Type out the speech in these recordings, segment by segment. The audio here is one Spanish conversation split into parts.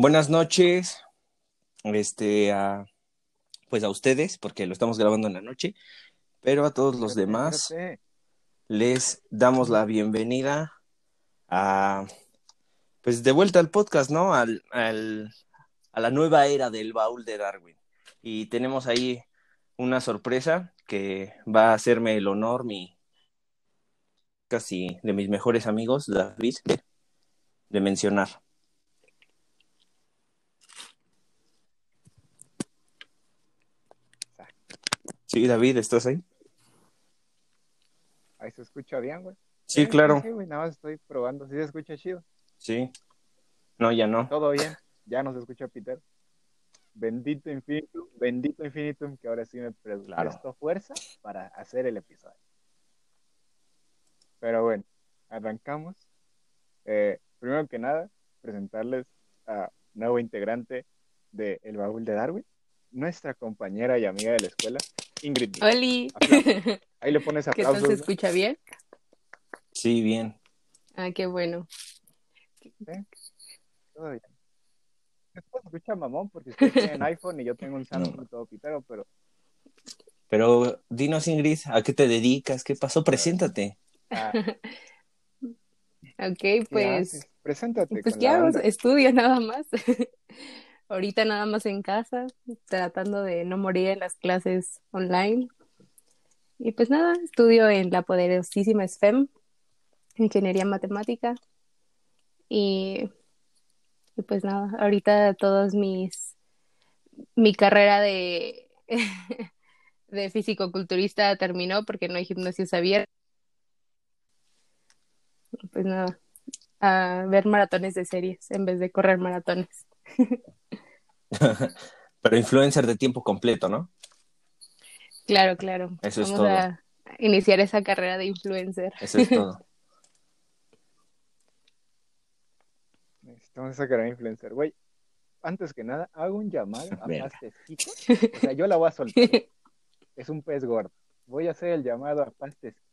Buenas noches, este, a, pues a ustedes, porque lo estamos grabando en la noche, pero a todos los demás les damos la bienvenida a, pues de vuelta al podcast, ¿no? Al, al, a la nueva era del baúl de Darwin. Y tenemos ahí una sorpresa que va a hacerme el honor, mi casi de mis mejores amigos, David, de mencionar. Sí, David, ¿estás ahí? Ahí se escucha bien, güey. Sí, claro. Sí, güey, nada más estoy probando. ¿Sí se escucha chido? Sí. No, ya no. Todo bien. Ya no se escucha Peter. Bendito infinitum, bendito infinitum, que ahora sí me presto fuerza para hacer el episodio. Pero bueno, arrancamos. Eh, primero que nada, presentarles a nuevo integrante de El Baúl de Darwin, nuestra compañera y amiga de la escuela, Ingrid. Oli. Ahí le pones ¿Qué aplausos. tal se escucha bien? Sí, bien. Ah, qué bueno. ¿Sí? Todo bien. Después se escucha mamón porque ustedes tienen iPhone y yo tengo un Samsung todo pitero, pero Pero dinos, Ingrid, ¿a qué te dedicas? ¿Qué pasó? Preséntate. ah, Ok, ¿qué pues? Preséntate pues ¿qué banda. Estudio nada más. Ahorita nada más en casa, tratando de no morir en las clases online. Y pues nada, estudio en la poderosísima SFEM, Ingeniería Matemática. Y, y pues nada, ahorita todos mis, mi carrera de, de físico-culturista terminó porque no hay gimnasios abiertos. Pues nada, a ver maratones de series en vez de correr maratones. Pero influencer de tiempo completo, ¿no? Claro, claro. Eso es Vamos todo. a iniciar esa carrera de influencer. Eso es todo. Necesitamos sacar a influencer. Güey, antes que nada, hago un llamado a Verga. O sea, yo la voy a soltar. Es un pez gordo. Voy a hacer el llamado a pastecitos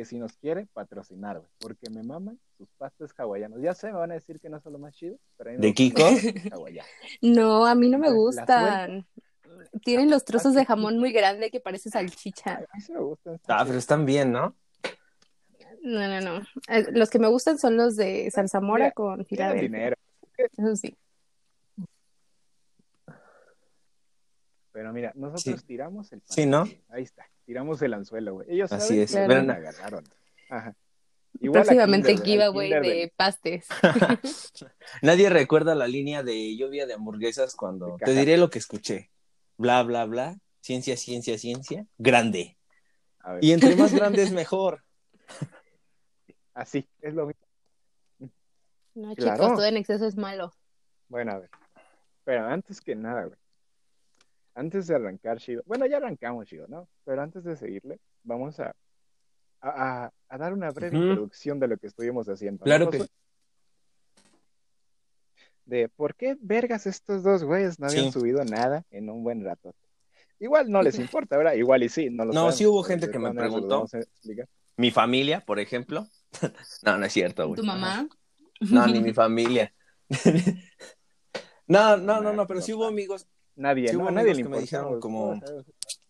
que si nos quiere patrocinar, güey. Porque me maman sus pastes hawaianos. Ya sé, me van a decir que no son lo más chido, pero a mí me ¿De Kiko? No, a mí no me gustan. Tienen los trozos de jamón muy grande que parece salchicha. Ay, a mí sí me gustan. Ah, pero están bien, ¿no? No, no, no. Eh, Los que me gustan son los de Mira, con Filadelfia. dinero. Eso sí. Pero mira, nosotros Sí. tiramos el Sí, ¿no? Ahí está, tiramos el anzuelo, güey. Ellos Así saben es. que Claro. me agarraron. Ajá. Igual Próximamente Kinder, giveaway Kinder de pastes. Nadie recuerda la línea de lluvia de hamburguesas cuando De te diré lo que escuché. Bla, bla, bla. Ciencia, ciencia, ciencia. Grande. A ver, Y entre más grande es mejor. así, es lo mismo. No, Claro. chicos, todo en exceso es malo. Bueno, a ver. Pero antes que nada, güey. Antes de arrancar, Chido. Bueno, ya arrancamos, Chido, ¿no? Pero antes de seguirle, vamos a, a, a- a dar una breve introducción de lo que estuvimos haciendo. ¿no, Claro que Josué? De por qué vergas estos dos güeyes no habían Sí. subido nada en un buen rato. Igual no les importa, ¿verdad? Igual y sí, no lo No, sabemos, sí hubo gente que me preguntó. Mi familia, por ejemplo. no, no es cierto, güey. ¿Tu mamá? No, ni mi familia. no, no, no, no, pero sí hubo amigos. Nadie, Sí ¿no? A nadie le me dijeron como-.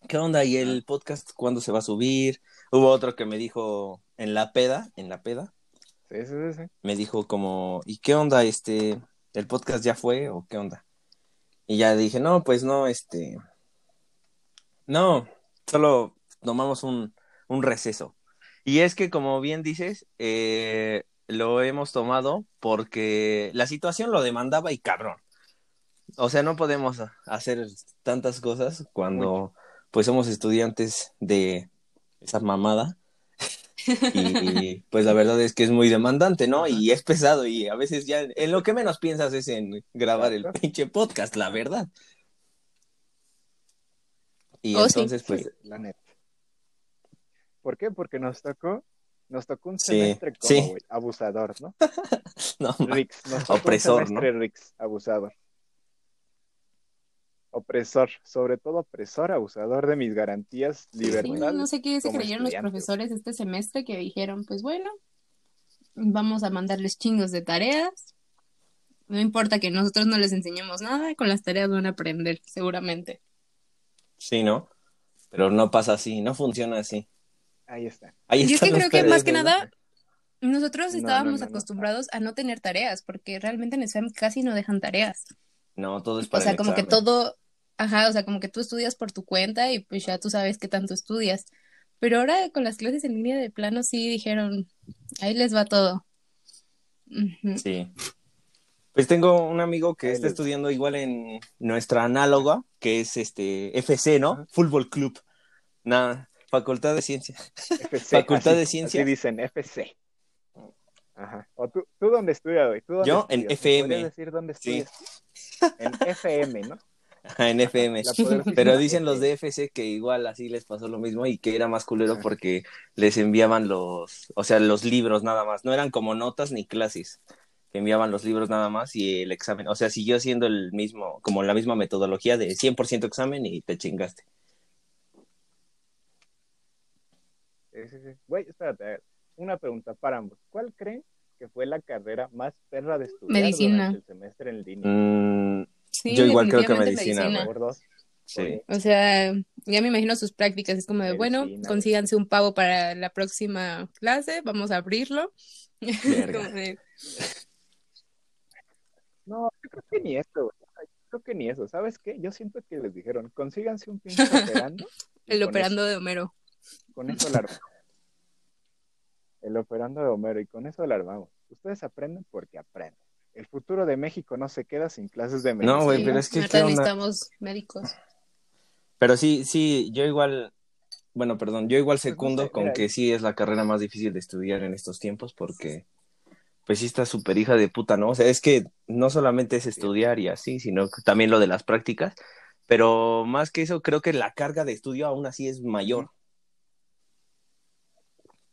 ¿Qué onda? ¿Y el podcast cuándo se va a subir? Hubo otro que me dijo en la peda, en la peda, sí, sí, sí. me dijo como, ¿y qué onda? Este, ¿el podcast ya fue o qué onda? Y ya dije, no, pues no, este, no, solo tomamos un, un receso. Y es que, como bien dices, eh, lo hemos tomado porque la situación lo demandaba y cabrón. O sea, no podemos hacer tantas cosas cuando pues somos estudiantes de esa mamada. Y pues la verdad es que es muy demandante, ¿no? Y es pesado y a veces ya en lo que menos piensas es en grabar el pinche podcast, la verdad. Y Oh, sí. entonces, pues, Sí, la neta. ¿Por qué? Porque nos tocó, nos tocó un Sí, semestre como, sí. güey, abusador, ¿no? no, Rix, nos tocó Opresor, un semestre Rix, abusador. Opresor, sobre todo opresor, abusador de mis garantías, Sí, libertades. no sé qué se creyeron los profesores este semestre que dijeron, pues bueno, vamos a mandarles chingos de tareas No importa que nosotros no les enseñemos nada, con las tareas van a aprender, seguramente. Sí, ¿no? Pero no pasa así, no funciona así. Ahí está. Ahí Yo es que creo que más que nada, nosotros No, estábamos no, no, no. acostumbrados a no tener tareas, porque realmente en SFEM casi no dejan tareas. No, todo es O para sea, el como que todo, ajá, o sea, como que tú estudias por tu cuenta y pues ya tú sabes qué tanto estudias. Pero ahora con las clases en línea de plano sí dijeron, ahí les va todo. Sí. Pues tengo un amigo que está estudiando igual en nuestra análoga, que es este FC, ¿no? Fútbol Club. Nada, Facultad de Ciencias. FC, Facultad así- de Ciencias. Así dicen, FC. Ajá. ¿O tú, tú dónde estudias, dónde Yo en FM. podrías decir dónde Sí. En FM, ¿no? Ajá, en FM. Pero dicen los de FC que igual así les pasó lo mismo y que era más culero porque les enviaban los, o sea, los libros nada más. No eran como notas ni clases. Enviaban los libros nada más y el examen. O sea, siguió siendo el mismo, como la misma metodología de 100% examen y te chingaste. Güey, espérate, a ver. Una pregunta para ambos. ¿Cuál creen que fue la carrera más perra de estudiar Medicina. durante el semestre en línea? Mm, Sí, Yo igual creo que medicina, dos. sí. O sea, ya me imagino sus prácticas, es como de, bueno, Medicina, consíganse un pavo para la próxima clase, vamos a abrirlo. De, No, yo creo que ni güey. Ay, Creo que ni eso. ¿Sabes qué? Yo siento que les dijeron, consíganse un pinche operando. el operando de Homero. con eso la. El operando de Homero, y con eso la armamos. Ustedes aprenden porque aprenden. El futuro de México no se queda sin clases de medicina. No, güey, pero es que, ahorita ¿qué onda? necesitamos médicos. Pero sí, sí, yo igual, bueno, perdón, yo igual Pues no secundo sé, con que sí es la carrera más difícil de estudiar en estos tiempos porque pues sí está súper hija de puta, ¿no? O sea, es que no solamente es estudiar y así, sino que también lo de las prácticas, pero más que eso creo que la carga de estudio aún así es mayor.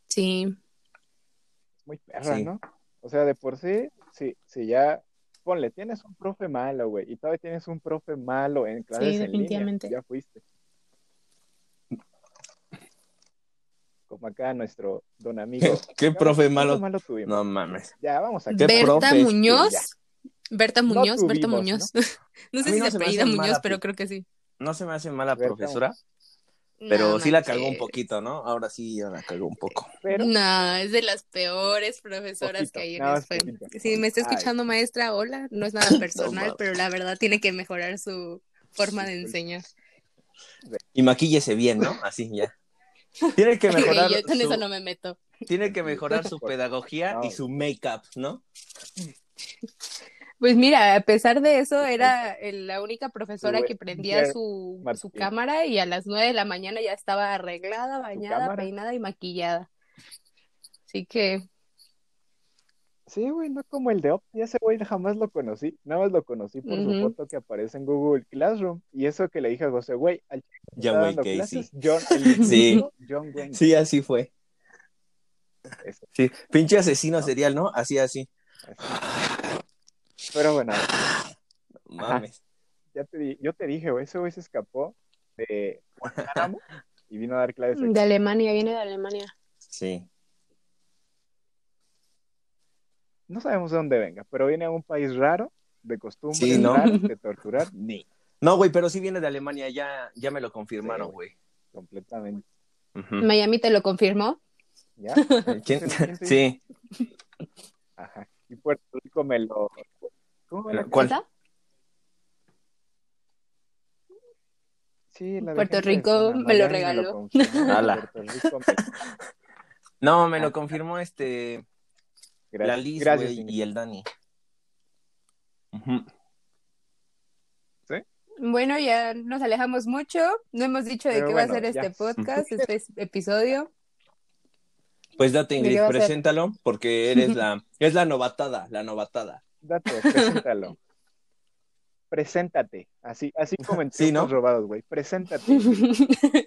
Sí, muy perra, Sí. ¿no? O sea, de por sí, sí, sí, ya, ponle, tienes un profe malo, güey, y todavía tienes un profe malo en clases en línea, definitivamente. ya fuiste. Como acá nuestro don amigo. ¿Qué profe malo? malo tuvimos? No mames. Ya, vamos a ¿Qué Berta profes? Muñoz. Berta No Muñoz, Berta Muñoz. No, sé si no se apellida Muñoz, mala pero creo que sí. No se me hace mala Berta profesora, pero No sí la cagó un poquito, ¿no? Ahora sí ya la cagó un poco. Pero, No, es de las peores profesoras Poquito, que hay en SFEM. poquito. Si me está Ay. escuchando maestra, hola, no es nada personal, pero la verdad tiene que mejorar su forma de enseñar. Y maquíllese bien, ¿no? Así ya. Tiene que mejorar Yo con su- eso no me meto. tiene que mejorar su pedagogía No. y su make-up, ¿no? Pues mira, a pesar de eso, era la única profesora Su que prendía su, su cámara y a las nueve de la mañana ya estaba arreglada, bañada, peinada y maquillada. Así que, sí, güey, no como el de Op, ya ese güey jamás lo conocí, nada más lo conocí por su Ujú. foto que aparece en Google Classroom, y eso que le dije a José, güey, al güey, dando Casey. clases, John, el Sí. John Wayne. Sí, así fue. Eso. Sí, pinche asesino serial, ¿no? Así, así. Pero bueno, Mames. ya te di- yo te dije, güey, ese güey se escapó de Guantánamo y vino a dar clases aquí. de Alemania, viene de Alemania. Sí. No sabemos de dónde venga, pero viene a un país raro, de costumbres Sí, ¿no? raras, de torturar, ni No, güey, pero sí viene de Alemania, ya, ya me lo confirmaron, Sí, güey. completamente. Miami te lo confirmó. ¿Ya? ¿Quién? ¿Quién? Sí. Ajá. Y Puerto Rico me lo... ¿Cómo lo- ¿Cuál? Sí, la Puerto Rico me lo regaló. No, me lo confirmó este, la Liz, gracias, y el Dani. Ujú. Bueno, ya nos alejamos mucho. No hemos dicho de Pero qué va a ser ya. este podcast, este es- episodio. Pues date, ¿De Ingrid, preséntalo, porque eres la, es la novatada, la novatada. Date, preséntalo. Preséntate. Así, así como en Sí, ¿no? robados, güey. Preséntate.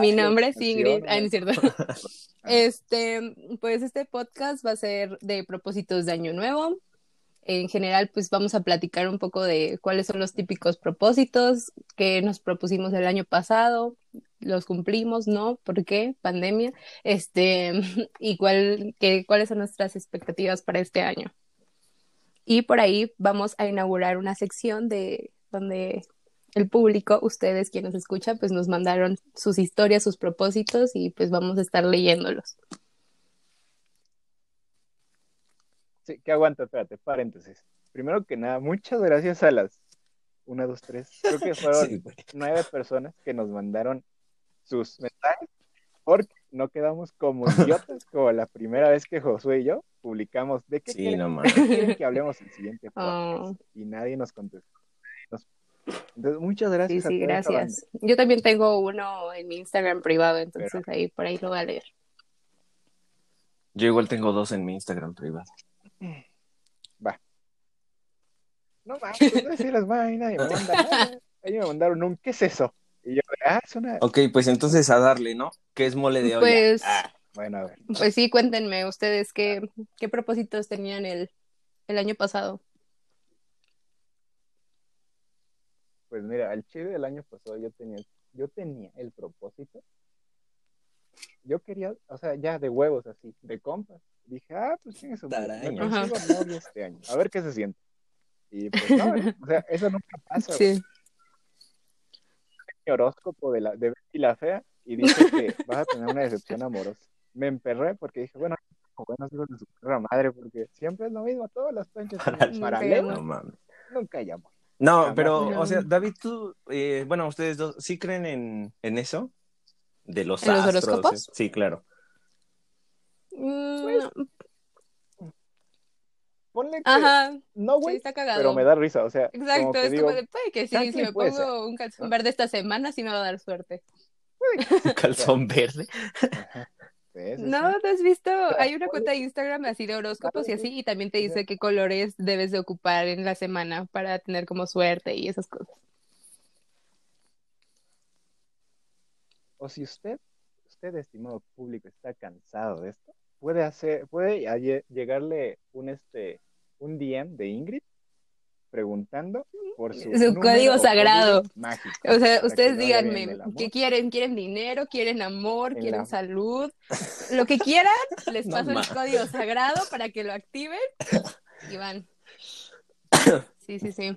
Mi nombre es Ingrid. Ah, no es cierto. Este, pues este podcast va a ser de propósitos de Año Nuevo. En general, pues vamos a platicar un poco de cuáles son los típicos propósitos que nos propusimos el año pasado, los cumplimos, ¿no? ¿Por qué? Pandemia. Este, y cuál, que, cuáles son nuestras expectativas para este año. Y por ahí vamos a inaugurar una sección de donde el público, ustedes quienes nos escuchan, pues nos mandaron sus historias, sus propósitos y pues vamos a estar leyéndolos. Sí, que aguanta, espérate, paréntesis. Primero que nada, muchas gracias a las una, dos, tres, creo que fueron Sí, nueve personas que nos mandaron sus mensajes, porque no quedamos como idiotas como la primera vez que Josué y yo publicamos de qué Sí, quieren, no de mames. qué quieren que hablemos el siguiente podcast? Oh, y nadie nos contestó. Nos- Entonces, muchas sí, gracias sí, banda. gracias. Yo también tengo uno en mi Instagram privado, entonces ahí por ahí lo voy a leer. Yo igual tengo dos en mi Instagram privado. No mames, no decirles más, y nadie me manda. Ahí me mandaron un, ¿qué es eso? Y yo, ah, es una... Ok, pues entonces a darle, ¿no? ¿Qué es mole de olla? Pues, Ah, Bueno, a ver. pues sí, cuéntenme ustedes qué, qué propósitos tenían el, el año pasado. Pues mira, el chile del año pasado yo tenía, yo tenía el propósito. Yo quería, o sea, ya de huevos así, de compas. Dije, ah, pues tiene su novia este año, a ver qué se siente. Y pues no, o sea, eso nunca pasa. Sí. Mi horóscopo de la de Betty la fea y dice que vas a tener una decepción amorosa. Me emperré porque dije, bueno, buenos hijos de su perra madre, porque siempre es lo mismo, todas las planchas Para- tienen paralelo, no nunca hay amor. No, pero, No. o sea, David, tú, eh, bueno, ustedes dos, ¿sí creen en, en eso? De los ¿En los astros. horóscopos? eh? Sí, claro. Mm, Ponle que Ajá, no, sí, güey, está cagado. pero me da risa, o sea, Exacto, como que es digo, como de, puede que sí, si me pongo un calzón verde esta semana, sí me va a dar suerte. Un calzón verde. ajá, sí, sí, No, sí. ¿te has visto? Hay una cuenta de Instagram así de horóscopos y así, y también te dice qué colores debes de ocupar en la semana para tener como suerte y esas cosas. O si usted, usted, estimado público, está cansado de esto, puede hacer, puede llegarle un este, un DM de Ingrid preguntando por su, Su número código sagrado. código mágico. O sea, ustedes díganme. ¿qué quieren? ¿Quieren dinero? ¿Quieren amor? En ¿Quieren la- salud? Lo que quieran, les No paso el código sagrado para que lo activen y van. Sí, sí, sí.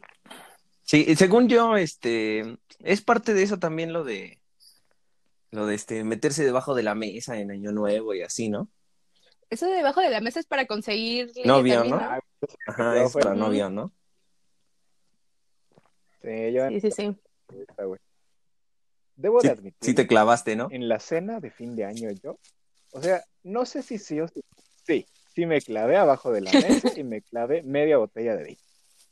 Sí, y según yo, este, es parte de eso también lo de, lo de este, meterse debajo de la mesa en Año Nuevo y así, ¿no? Eso de debajo de la mesa es para conseguir Novio, también, ¿no? Ah, Ajá, es para novio, ¿no? Sí, yo Sí, sí, sí. Debo Sí, de admitir, sí te clavaste, ¿no? en la cena de fin de año yo, o sea, no sé si sí o sí, sí, sí me clavé abajo de la mesa y me clavé media botella de vino,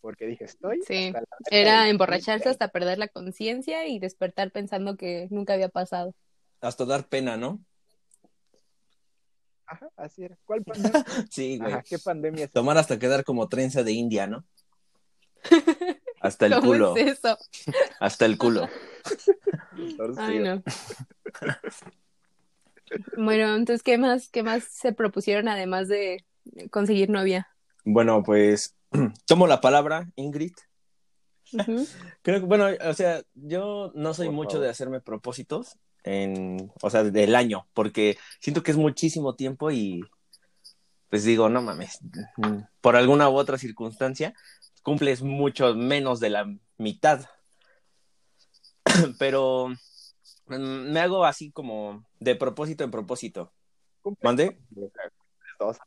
porque dije, estoy Sí, hasta la verga Era emborracharse hasta perder la conciencia y despertar pensando que nunca había pasado. Hasta dar pena, ¿no? Ajá, así era. ¿Cuál pandemia? Sí, güey. Ajá, ¿qué pandemia es? Tomar hasta quedar como trenza de India, ¿no? Hasta el ¿Cómo culo, es eso? hasta el culo. Ay, no. Bueno, entonces, ¿qué más, qué más se propusieron además de conseguir novia? Bueno, pues tomo la palabra, Ingrid. Creo que, bueno, o sea, yo no soy Por mucho favor. de hacerme propósitos en, o sea, del año, porque siento que es muchísimo tiempo y pues digo, no mames, mm, por alguna u otra circunstancia, cumples mucho menos de la mitad. Pero mm, me hago así como de propósito en propósito. Cumples ¿Mande? dos.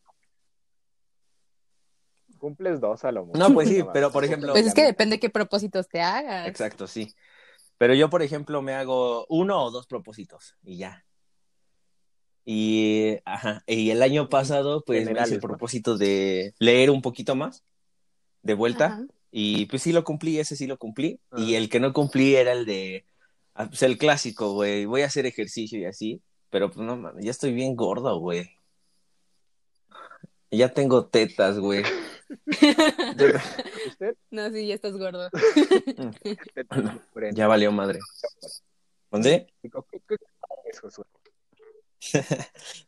Cumples dos a lo mucho. No, pues sí, pero por ejemplo- Pues es que depende qué propósitos te hagas. Exacto, sí. Pero yo, por ejemplo, me hago uno o dos propósitos y ya. Y, ajá, y el año pasado, pues me hice Generales, el ¿no? propósito de leer un poquito más de vuelta. Ajá. Y pues sí lo cumplí, ese sí lo cumplí. Ajá. Y el que no cumplí era el de, ah, pues el clásico, güey, voy a hacer ejercicio y así. Pero pues no, mames, ya estoy bien gordo, güey. Ya tengo tetas, güey. Usted No, sí, ya estás gordo. tiene frente. Ya valió madre. ¿Dónde? ¿Qué- qué- qué es, Josué?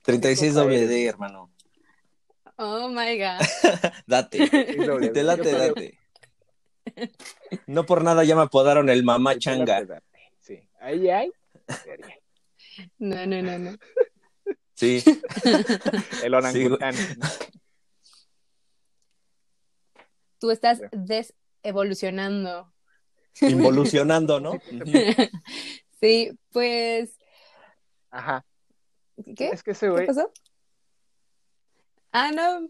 36 doble D, hermano. Oh my God. Date. Te late, date. No por nada ya me apodaron el mamá changa. Sí, ahí hay. No, no, no, no. Sí. El orangután. tú estás desevolucionando. Involucionando, ¿no? sí, pues. Ajá. ¿Qué? Es que ese güey. ¿Qué pasó? Ah, no.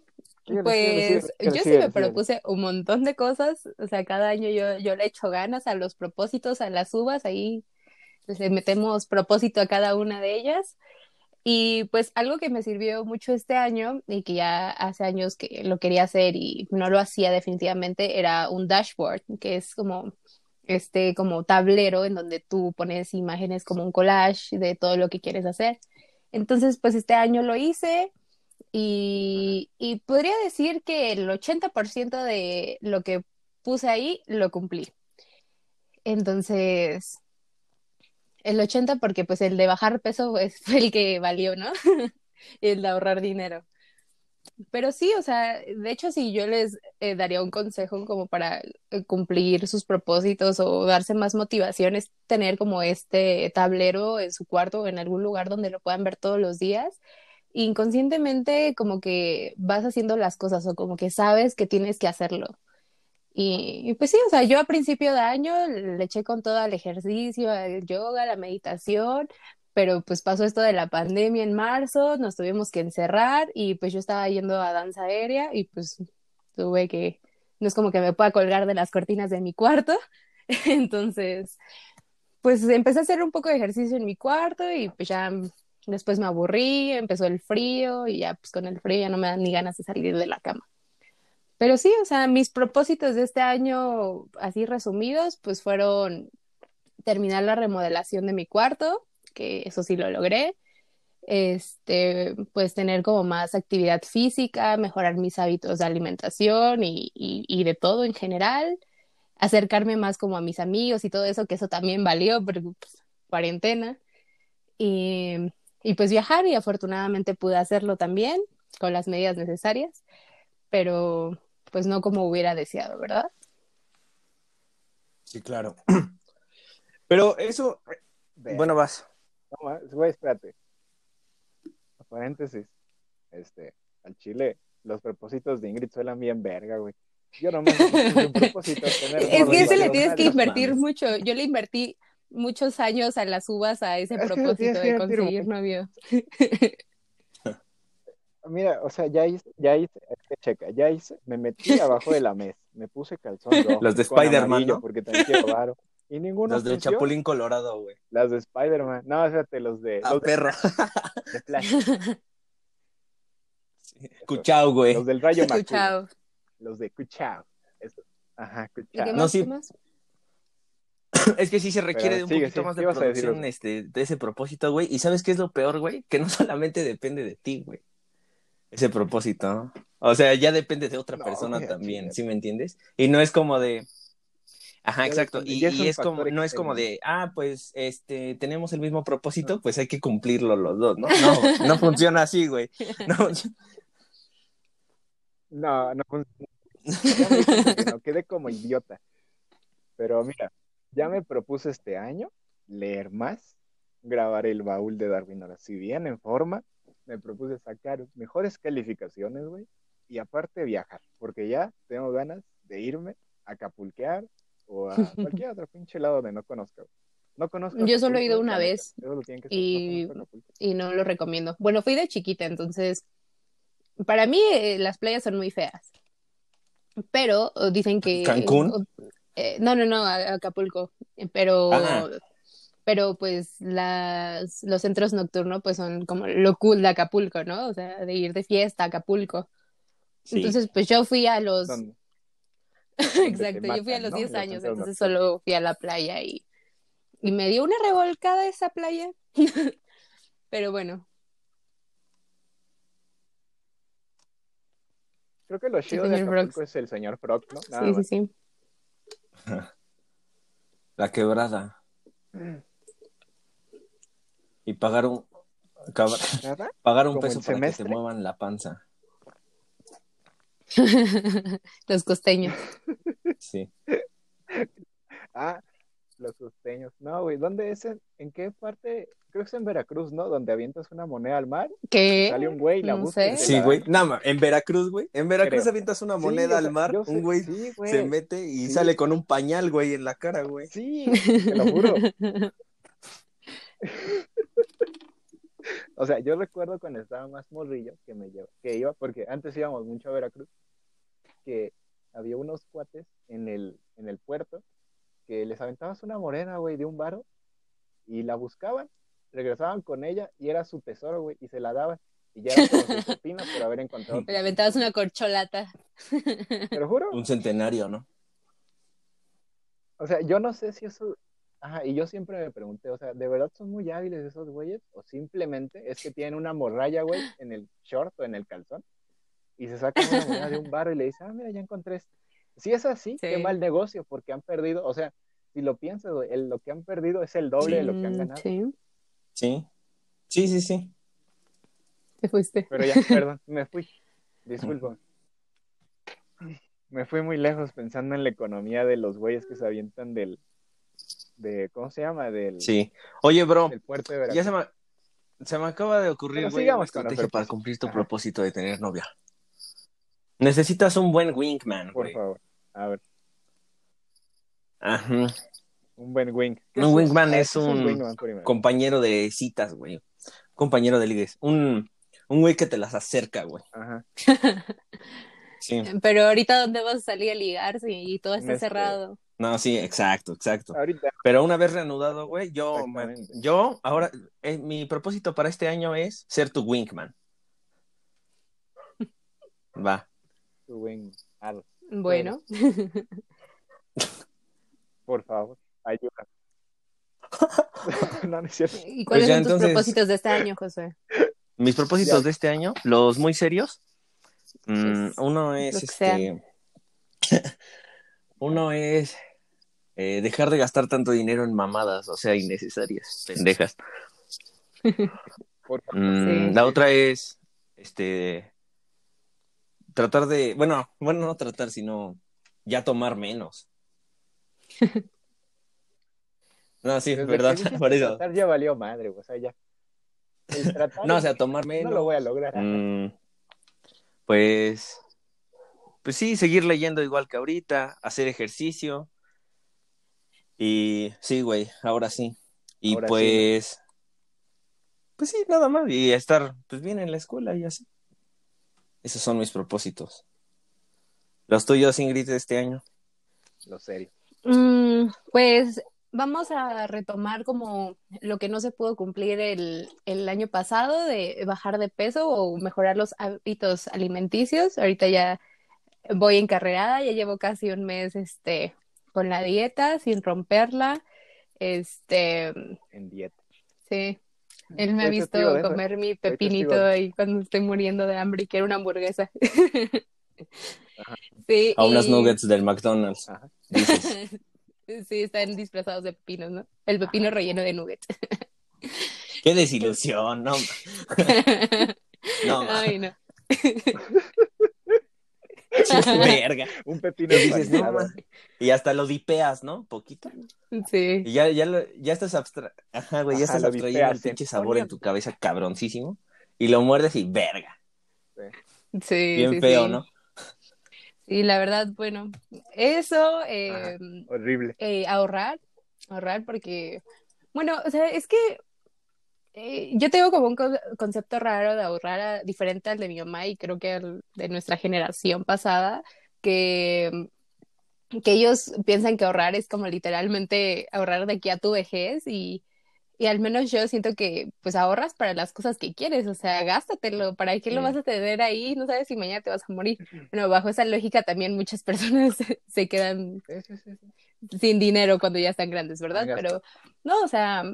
Pues yo sí me propuse un montón de cosas, o sea, cada año yo, yo le echo ganas a los propósitos, a las uvas, ahí le metemos propósito a cada una de ellas. Y pues algo que me sirvió mucho este año y que ya hace años que lo quería hacer y no lo hacía definitivamente era un dashboard, que es como este como tablero en donde tú pones imágenes como un collage de todo lo que quieres hacer. Entonces, pues este año lo hice y, y podría decir que el 80% de lo que puse ahí lo cumplí. Entonces, el 80 porque pues el de bajar peso pues, fue el que valió, ¿no? el de ahorrar dinero. Pero sí, o sea, de hecho, si yo les eh, daría un consejo como para eh, cumplir sus propósitos o darse más motivación, es tener como este tablero en su cuarto o en algún lugar donde lo puedan ver todos los días. Inconscientemente como que vas haciendo las cosas o como que sabes que tienes que hacerlo. Y, pues sí, o sea, yo a principio de año le eché con todo al ejercicio, al yoga, la meditación, pero pues pasó esto de la pandemia en marzo, nos tuvimos que encerrar y pues yo estaba yendo a danza aérea y pues tuve que, no es como que me pueda colgar de las cortinas de mi cuarto, entonces pues empecé a hacer un poco de ejercicio en mi cuarto y pues ya después me aburrí, empezó el frío y ya pues con el frío ya no me dan ni ganas de salir de la cama. Pero sí, o sea, mis propósitos de este año, así resumidos, pues fueron terminar la remodelación de mi cuarto, que eso sí lo logré. Este, pues tener como más actividad física, mejorar mis hábitos de alimentación y, de todo en general, acercarme más como a mis amigos y todo eso, que eso también valió, porque pues, cuarentena. Y, y pues viajar y afortunadamente pude hacerlo también con las medidas necesarias, pero pues no como hubiera deseado, ¿verdad? Sí, claro. Pero eso, Ve, bueno, vas. no más, güey, espérate. A paréntesis, este, al chile, los propósitos de Ingrid suenan bien verga, güey. Yo nomás me puse un propósito tener Es que ese le tienes que no invertir mucho. Yo le invertí muchos años a las uvas a ese Es propósito de conseguir novio. Mira, o sea, ya hice, ya hice, es que checa, ya hice, me metí abajo de la mesa, me puse calzón rojo. Los de Spider-Man, ¿no? Porque también quiero varo. Y ninguno Los del. Chapulín Colorado, güey. Las de Spider-Man. No, fíjate, los de, Ah, los de, perro. de Flash, Cuchao, güey. los del Rayo McQueen, Chao. los de Cuchao. Eso. Ajá, ¿Y qué Cuchao. No, más? sí. ¿Qué más? Es que sí se requiere Pero de un sigue, poquito más ¿qué de decir, producción este, de ese propósito, güey. ¿Y sabes qué es lo peor, güey? Que no solamente depende de ti, güey. Ese propósito, ¿no? O sea, ya depende de otra No, persona también, chingada. ¿sí me entiendes? Y no es como de... Ajá, Ya exacto. Y, es y un es como, no es como de, ah, pues, este, tenemos el mismo propósito, pues hay que cumplirlo los dos, ¿no? No, no funciona así, güey. No, No, no funciona. Que no, quedé como idiota. Pero mira, ya me propuse este año leer más, grabar el baúl de Darwin ahora si bien en forma, me propuse sacar mejores calificaciones, güey, y aparte viajar, porque ya tengo ganas de irme a Acapulquear o a cualquier otro pinche lado donde no conozca. güey. No conozco. Yo solo he ido una vez, y- no y lo recomiendo. Bueno, fui de chiquita, entonces para mí eh, las playas son muy feas. Pero dicen que ¿Cancún? eh, no, no, no, a- Acapulco. Eh, Pero Ah. Pero pues las los centros nocturnos pues son como lo cool de Acapulco, ¿no? O sea, de ir de fiesta a Acapulco. sí. Entonces, pues yo fui a los Exacto, yo fui a los ¿no? 10 Los años, entonces solo fui a la playa y, y me dio una revolcada esa playa. Pero bueno, Creo que lo chido de Acapulco es el señor Frog, ¿no? Nada sí, sí, sí. La quebrada. Y pagar un... Pagar un peso para que te muevan la panza. Los costeños. Sí. Ah, Los costeños. No, güey, ¿dónde es? En, ¿En qué parte? Creo que es en Veracruz, ¿no? Donde avientas una moneda al mar, ¿Qué? sale un güey y la No busca. Sí, güey. Nada más, en Veracruz, güey. En Veracruz Creo. avientas una moneda al mar, sé- un güey sí, güey. se mete y Sí. sale con un pañal, güey, en la cara, güey. Sí, te lo juro. O sea, yo recuerdo cuando estaba más morrillo que me lleva, que iba, porque antes íbamos mucho a Veracruz, que había unos cuates en el, en el puerto que les aventabas una morena, güey, de un varo y la buscaban, regresaban con ella y era su tesoro, güey, y se la daban. Y ya era como su propina por haber encontrado. Le aventabas una corcholata. Te lo juro. Un centenario, ¿no? O sea, yo no sé si eso. Ajá, y yo siempre me pregunté, o sea, ¿de verdad son muy hábiles esos güeyes? ¿O simplemente es que tienen una morralla, güey, en el short o en el calzón? Y se sacan una moneda de un barro y le dicen, ah, mira, ya encontré esto. Si es así, qué mal negocio, porque han perdido, o sea, si lo piensas, güey, el- lo que han perdido es el doble de lo que han Mm, ganado. Sí, Sí. Sí, sí, sí. te fuiste. Pero ya, perdón, me fui. Disculpa. Me fui muy lejos pensando en la economía de los güeyes que se avientan del. De, ¿Cómo se llama? Del, Sí. Oye, bro, del puerto de Veracruz. ya se me, se me acaba de ocurrir, güey, sigamos una estrategia para cumplir tu Ajá. propósito de tener novia. Necesitas un buen wingman, Por güey. favor. A ver, Ajá. un buen wing. ¿Qué Un es wingman es ¿qué un wingman? Compañero de citas, güey. Compañero de ligues. Un, un güey que te las acerca, güey. Ajá. Sí. Pero ahorita, ¿dónde vas a salir a ligar si todo está Este- cerrado? No, sí, exacto, exacto. Ahorita. Pero una vez reanudado, güey, yo, yo ahora, eh, mi propósito para este año es ser tu wingman. Va. Tu wing. Arre, Bueno, por favor, ayuda. no, no es cierto. ¿y cuáles Pues son tus propósitos de este año, José? Mis propósitos Ya. de este año, los muy serios. mm, uno es este. uno es eh, dejar de gastar tanto dinero en mamadas, o sea, innecesarias, pendejas. Mm, Sí. La otra es, este, tratar de, bueno, bueno, no tratar, sino ya tomar menos. No, sí, Desde verdad, por eso. tratar ya valió madre, o sea, ya. El tratar No, o sea, tomar no menos. lo voy a lograr. Mm, pues, pues sí, seguir leyendo igual que ahorita, hacer ejercicio. Y sí, güey, ahora sí. Y Ahora sí, pues, pues sí, nada más. Y estar, pues bien en la escuela y así. Esos son mis propósitos. Los tuyos, Ingrid, de este año. Lo serio. Mm, pues vamos a retomar como lo que no se pudo cumplir el, el año pasado de bajar de peso o mejorar los hábitos alimenticios. Ahorita ya voy encarrerada, ya llevo casi un mes este, con la dieta sin romperla. Este, En dieta. sí, él me ha visto comer mi pepinito ahí cuando estoy muriendo de hambre y quiero una hamburguesa. Ajá. Sí, A unas nuggets del McDonald's. Ajá. Sí, están disfrazados de pepinos, ¿no? El pepino relleno de nuggets. Qué desilusión, no. No, Ay, no. verga. Un pepino Y dices, no. Y hasta lo dipeas, ¿no? Poquito. Sí. Y ya, ya, lo- ya estás abstra... Ajá, güey, ya Ajá, estás abstrayendo el pinche sabor en tu cabeza cabroncísimo. Y lo muerdes y verga. Sí, Bien sí, feo, sí. ¿no? Sí, la verdad, bueno, eso, eh, Horrible. eh, ahorrar, ahorrar porque, bueno, o sea, es que eh, yo tengo como un co- concepto raro de ahorrar diferente al de mi mamá y creo que al de nuestra generación pasada, que, que ellos piensan que ahorrar es como literalmente ahorrar de aquí a tu vejez y, y al menos yo siento que pues ahorras para las cosas que quieres, o sea, gástatelo, ¿para qué lo vas a tener ahí? No sabes si mañana te vas a morir. Bueno, bajo esa lógica también muchas personas se- quedan sin dinero cuando ya están grandes, ¿verdad? Pero no, o sea,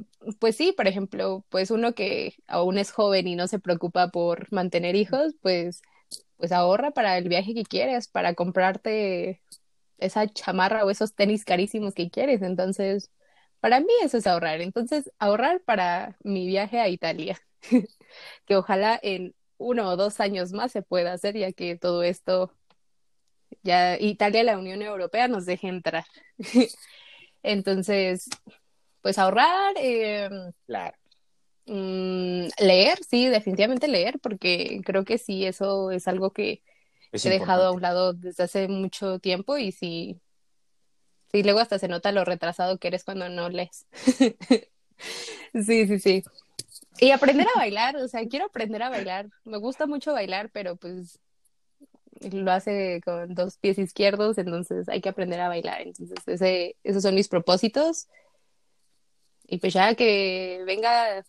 pues sí, por ejemplo, pues uno que aún es joven y no se preocupa por mantener hijos, pues, pues ahorra para el viaje que quieres, para comprarte esa chamarra o esos tenis carísimos que quieres. Entonces, para mí eso es ahorrar. Entonces, ahorrar para mi viaje a Italia, que ojalá en uno o dos años más se pueda hacer, ya que todo esto ya Italia, la Unión Europea nos deje entrar. Entonces, pues ahorrar, eh, Claro. mm, leer, sí, definitivamente leer, porque creo que sí, eso es algo que Es he dejado a un lado desde hace mucho tiempo y sí, sí, luego hasta se nota lo retrasado que eres cuando no lees. Sí, sí, sí. Y aprender a bailar, o sea, quiero aprender a bailar. Me gusta mucho bailar, pero pues lo hace con dos pies izquierdos, entonces hay que aprender a bailar. Entonces, ese, esos son mis propósitos. Y pues ya que venga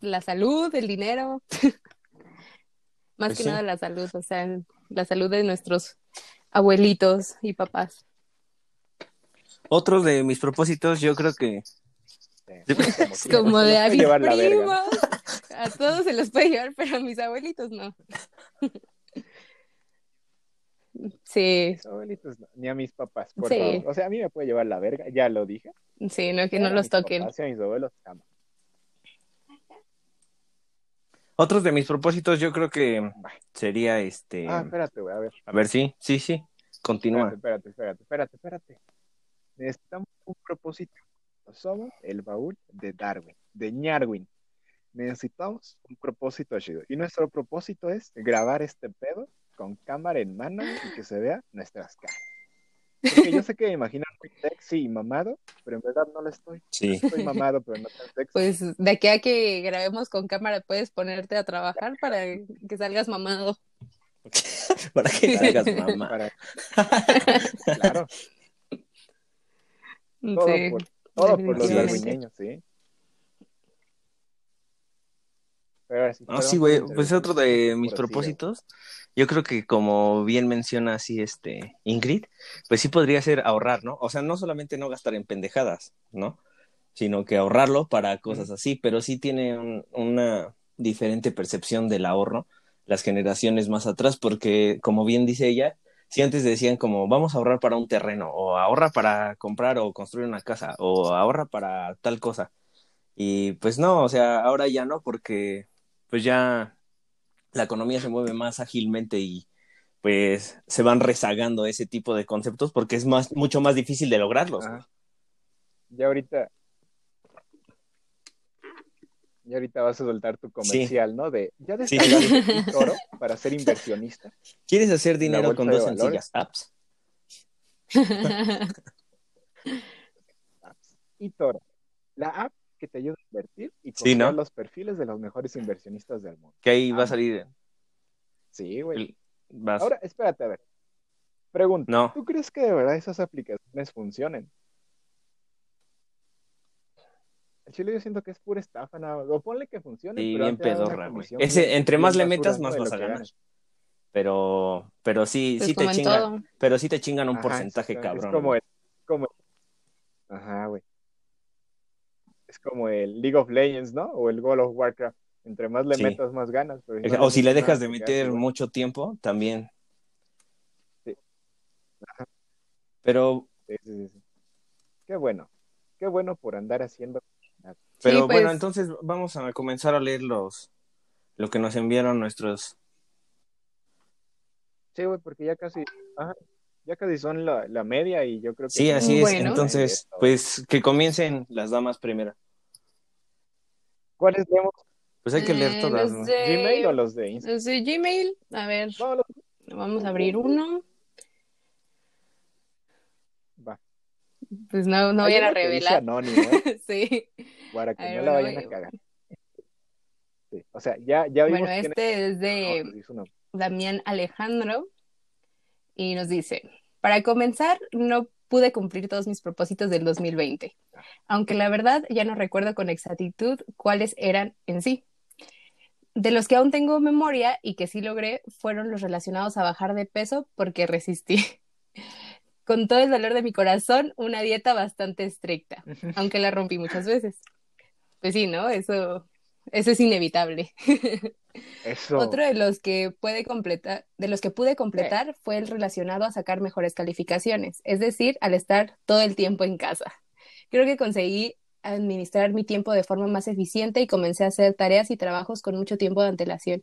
la salud, el dinero, más Pues que sí. nada la salud, o sea, la salud de nuestros abuelitos y papás. Otro de mis propósitos, yo creo que Es como de a puede mis llevar la verga. primos, a todos se los puede llevar, pero a mis abuelitos no. Sí, Mis abuelitos no, ni a mis papás, por Sí. favor. O sea, a mí me puede llevar la verga, ya lo dije. sí, no que no los toquen. papás y a mis abuelos, jamás. otros de mis propósitos, yo creo que sería este. Ah, espérate, güey, a ver. A ver, sí, sí, sí. Continúa. Espérate, espérate, espérate, espérate, espérate. Necesitamos un propósito. Somos el baúl de Darwin, de Ñarwin. Necesitamos un propósito chido. Y nuestro propósito es grabar este pedo con cámara en mano y que se vea nuestras caras. Porque yo sé que me imaginan muy sexy y mamado, pero en verdad no lo estoy. Sí. Estoy mamado, pero no tan sexy. Pues de aquí a que grabemos con cámara puedes ponerte a trabajar para que salgas mamado. Para que salgas mamá. Para- Claro, todo Sí, por, todo por los darwineños, sí. Ahora sí, Ah, güey. Pues otro de mis propósitos, yo creo que como bien menciona así este Ingrid, pues sí podría ser ahorrar, ¿no? O sea, no solamente no gastar en pendejadas, ¿no? Sino que ahorrarlo para cosas así, pero sí tiene un- una diferente percepción del ahorro las generaciones más atrás, porque como bien dice ella, si antes decían como vamos a ahorrar para un terreno, o ahorra para comprar o construir una casa, o ahorra para tal cosa. Y pues no, o sea, ahora ya no, porque pues ya la economía se mueve más ágilmente y pues se van rezagando ese tipo de conceptos porque es más, mucho más difícil de lograrlos. Ya ahorita. Ya ahorita vas a soltar tu comercial, ¿no? De ya Sí. descargaste Toro para ser inversionista. ¿Quieres hacer dinero con dos sencillas apps? Y Toro, la app que te ayuda a invertir y Sí, ¿no? los perfiles de los mejores inversionistas del mundo. Que ahí va a Ah. salir. Sí, güey. vas- Ahora, espérate, a ver. Pregunta. No, ¿Tú crees que de verdad esas aplicaciones funcionen? El chile yo siento que es pura estafa, nada. O ponle que funcione, sí, pero bien pedorra, güey. entre más le metas, más vas a ganar. ganas. Pero, pero sí, Pues sí te chingan, todo. pero sí te chingan un Ajá, porcentaje, cabrón. Es como el, como Ajá, güey. Es como el League of Legends, ¿no? O el World of Warcraft. Entre más le Sí. metas, más ganas. pero no O si le dejas de meter mucho tiempo, también. Sí. Ajá. Pero, Sí, sí, sí, sí. Qué bueno. Qué bueno por andar haciendo. Pero Sí, bueno, pues- entonces vamos a comenzar a leer los lo que nos enviaron nuestros. Sí, güey, porque ya casi. Ajá, ya casi son la, la media y yo creo que. Sí, así es. Bueno. Entonces, pues que comiencen las damas primero. ¿Cuáles leemos? Pues hay que leer Eh, todas. los ¿no? de- ¿Gmail o los de Instagram? Los de Gmail, a ver, No, los... vamos a abrir uno. Pues no, no vayan a revelar. anónimo, ¿eh? Sí. Para que ver, no la bueno, vayan a cagar. Sí, O sea, ya, ya vimos Bueno, este es es. de No, pues. Damián Alejandro y nos dice, para comenzar, no pude cumplir todos mis propósitos del 2020, aunque la verdad ya no recuerdo con exactitud cuáles eran en sí. De los que aún tengo memoria y que sí logré fueron los relacionados a bajar de peso porque resistí. Con todo el dolor de mi corazón, una dieta bastante estricta, aunque la rompí muchas veces. Pues sí, ¿no? Eso, eso es inevitable. Eso. Otro de los que puede completar, de los que pude completar fue el relacionado a sacar mejores calificaciones, es decir, al estar todo el tiempo en casa. Creo que conseguí administrar mi tiempo de forma más eficiente y comencé a hacer tareas y trabajos con mucho tiempo de antelación,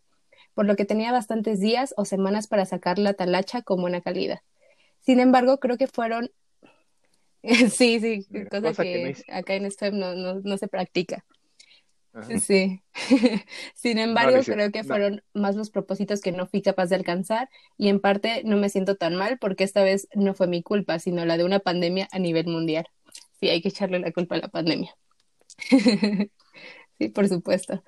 por lo que tenía bastantes días o semanas para sacar la talacha con buena calidad. Sin embargo, creo que fueron Sí, sí, cosa cosa que acá en SFEM no, no, no se practica. Ajá. Sí. Sin embargo, creo que no. fueron más los propósitos que no fui capaz de alcanzar y en parte no me siento tan mal porque esta vez no fue mi culpa, sino la de una pandemia a nivel mundial. Sí, hay que echarle la culpa a la pandemia. Sí, por supuesto.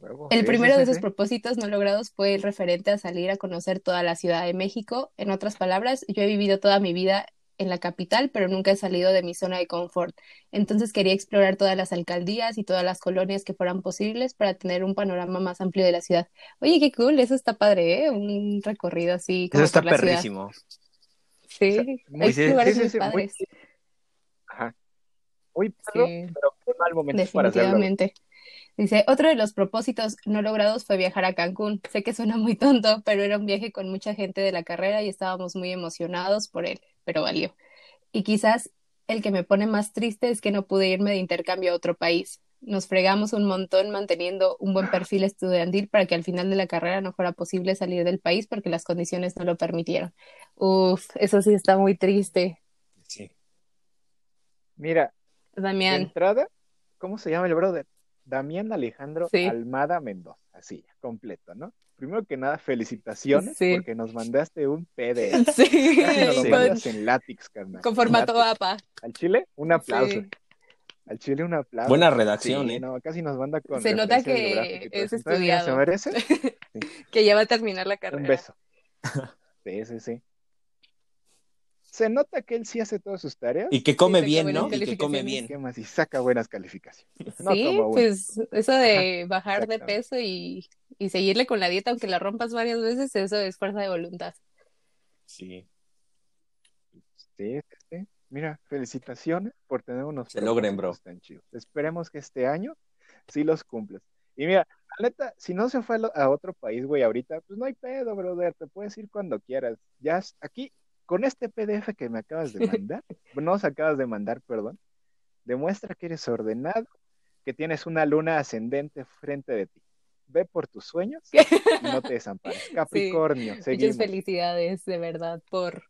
Huevo. El Sí, primero sí, de esos sí. propósitos no logrados fue el referente a salir a conocer toda la Ciudad de México. En otras palabras, yo he vivido toda mi vida en la capital, pero nunca he salido de mi zona de confort. Entonces quería explorar todas las alcaldías y todas las colonias que fueran posibles para tener un panorama más amplio de la ciudad. Oye, qué cool, eso está padre, ¿eh? Un recorrido así Eso está por la ciudad. perrísimo. Sí, muy- hay lugares muy. Ajá. Muy Sí. pero qué mal momento para hacerlo. Definitivamente. Dice, otro de los propósitos no logrados fue viajar a Cancún. Sé que suena muy tonto, pero era un viaje con mucha gente de la carrera y estábamos muy emocionados por él, pero valió. Y quizás el que me pone más triste es que no pude irme de intercambio a otro país. Nos fregamos un montón manteniendo un buen perfil estudiantil para que al final de la carrera no fuera posible salir del país porque las condiciones no lo permitieron. Uf, eso sí está muy triste, Sí. Mira, de Damián. entrada, ¿cómo se llama el brother? Damián Alejandro Sí. Almada Mendoza, así, completo, ¿no? Primero que nada, felicitaciones Sí. porque nos mandaste un PDF. Sí, nos lo mandas en látex, carnal. con formato Látex. APA. Al Chile, un aplauso. Sí. Al Chile, un aplauso. Buena redacción, Sí, ¿eh? no, casi nos manda con Se nota que es estudiado. ¿Se merece? que ya va a terminar la Un carrera. beso. Sí, sí, sí. Se nota que él sí hace todas sus tareas. Y que come bien, ¿no? Y que come bien. Y saca buenas calificaciones. No Sí, pues eso de bajar de peso y, y seguirle con la dieta, aunque la rompas varias veces, eso es fuerza de voluntad. Sí. Sí, sí, sí. Mira, felicitaciones por tener unos Se logren, propósitos tan chidos. Esperemos que este año sí los cumplas. Y mira, la neta, si no se fue a, otro país, güey, ahorita, pues no hay pedo, brother, te puedes ir cuando quieras. Ya aquí, con este PDF que me acabas de mandar, nos acabas de mandar, perdón, demuestra que eres ordenado, que tienes una luna ascendente frente de ti. Ve por tus sueños y no te desampares. Capricornio, Muchas seguimos. felicidades, de verdad, por...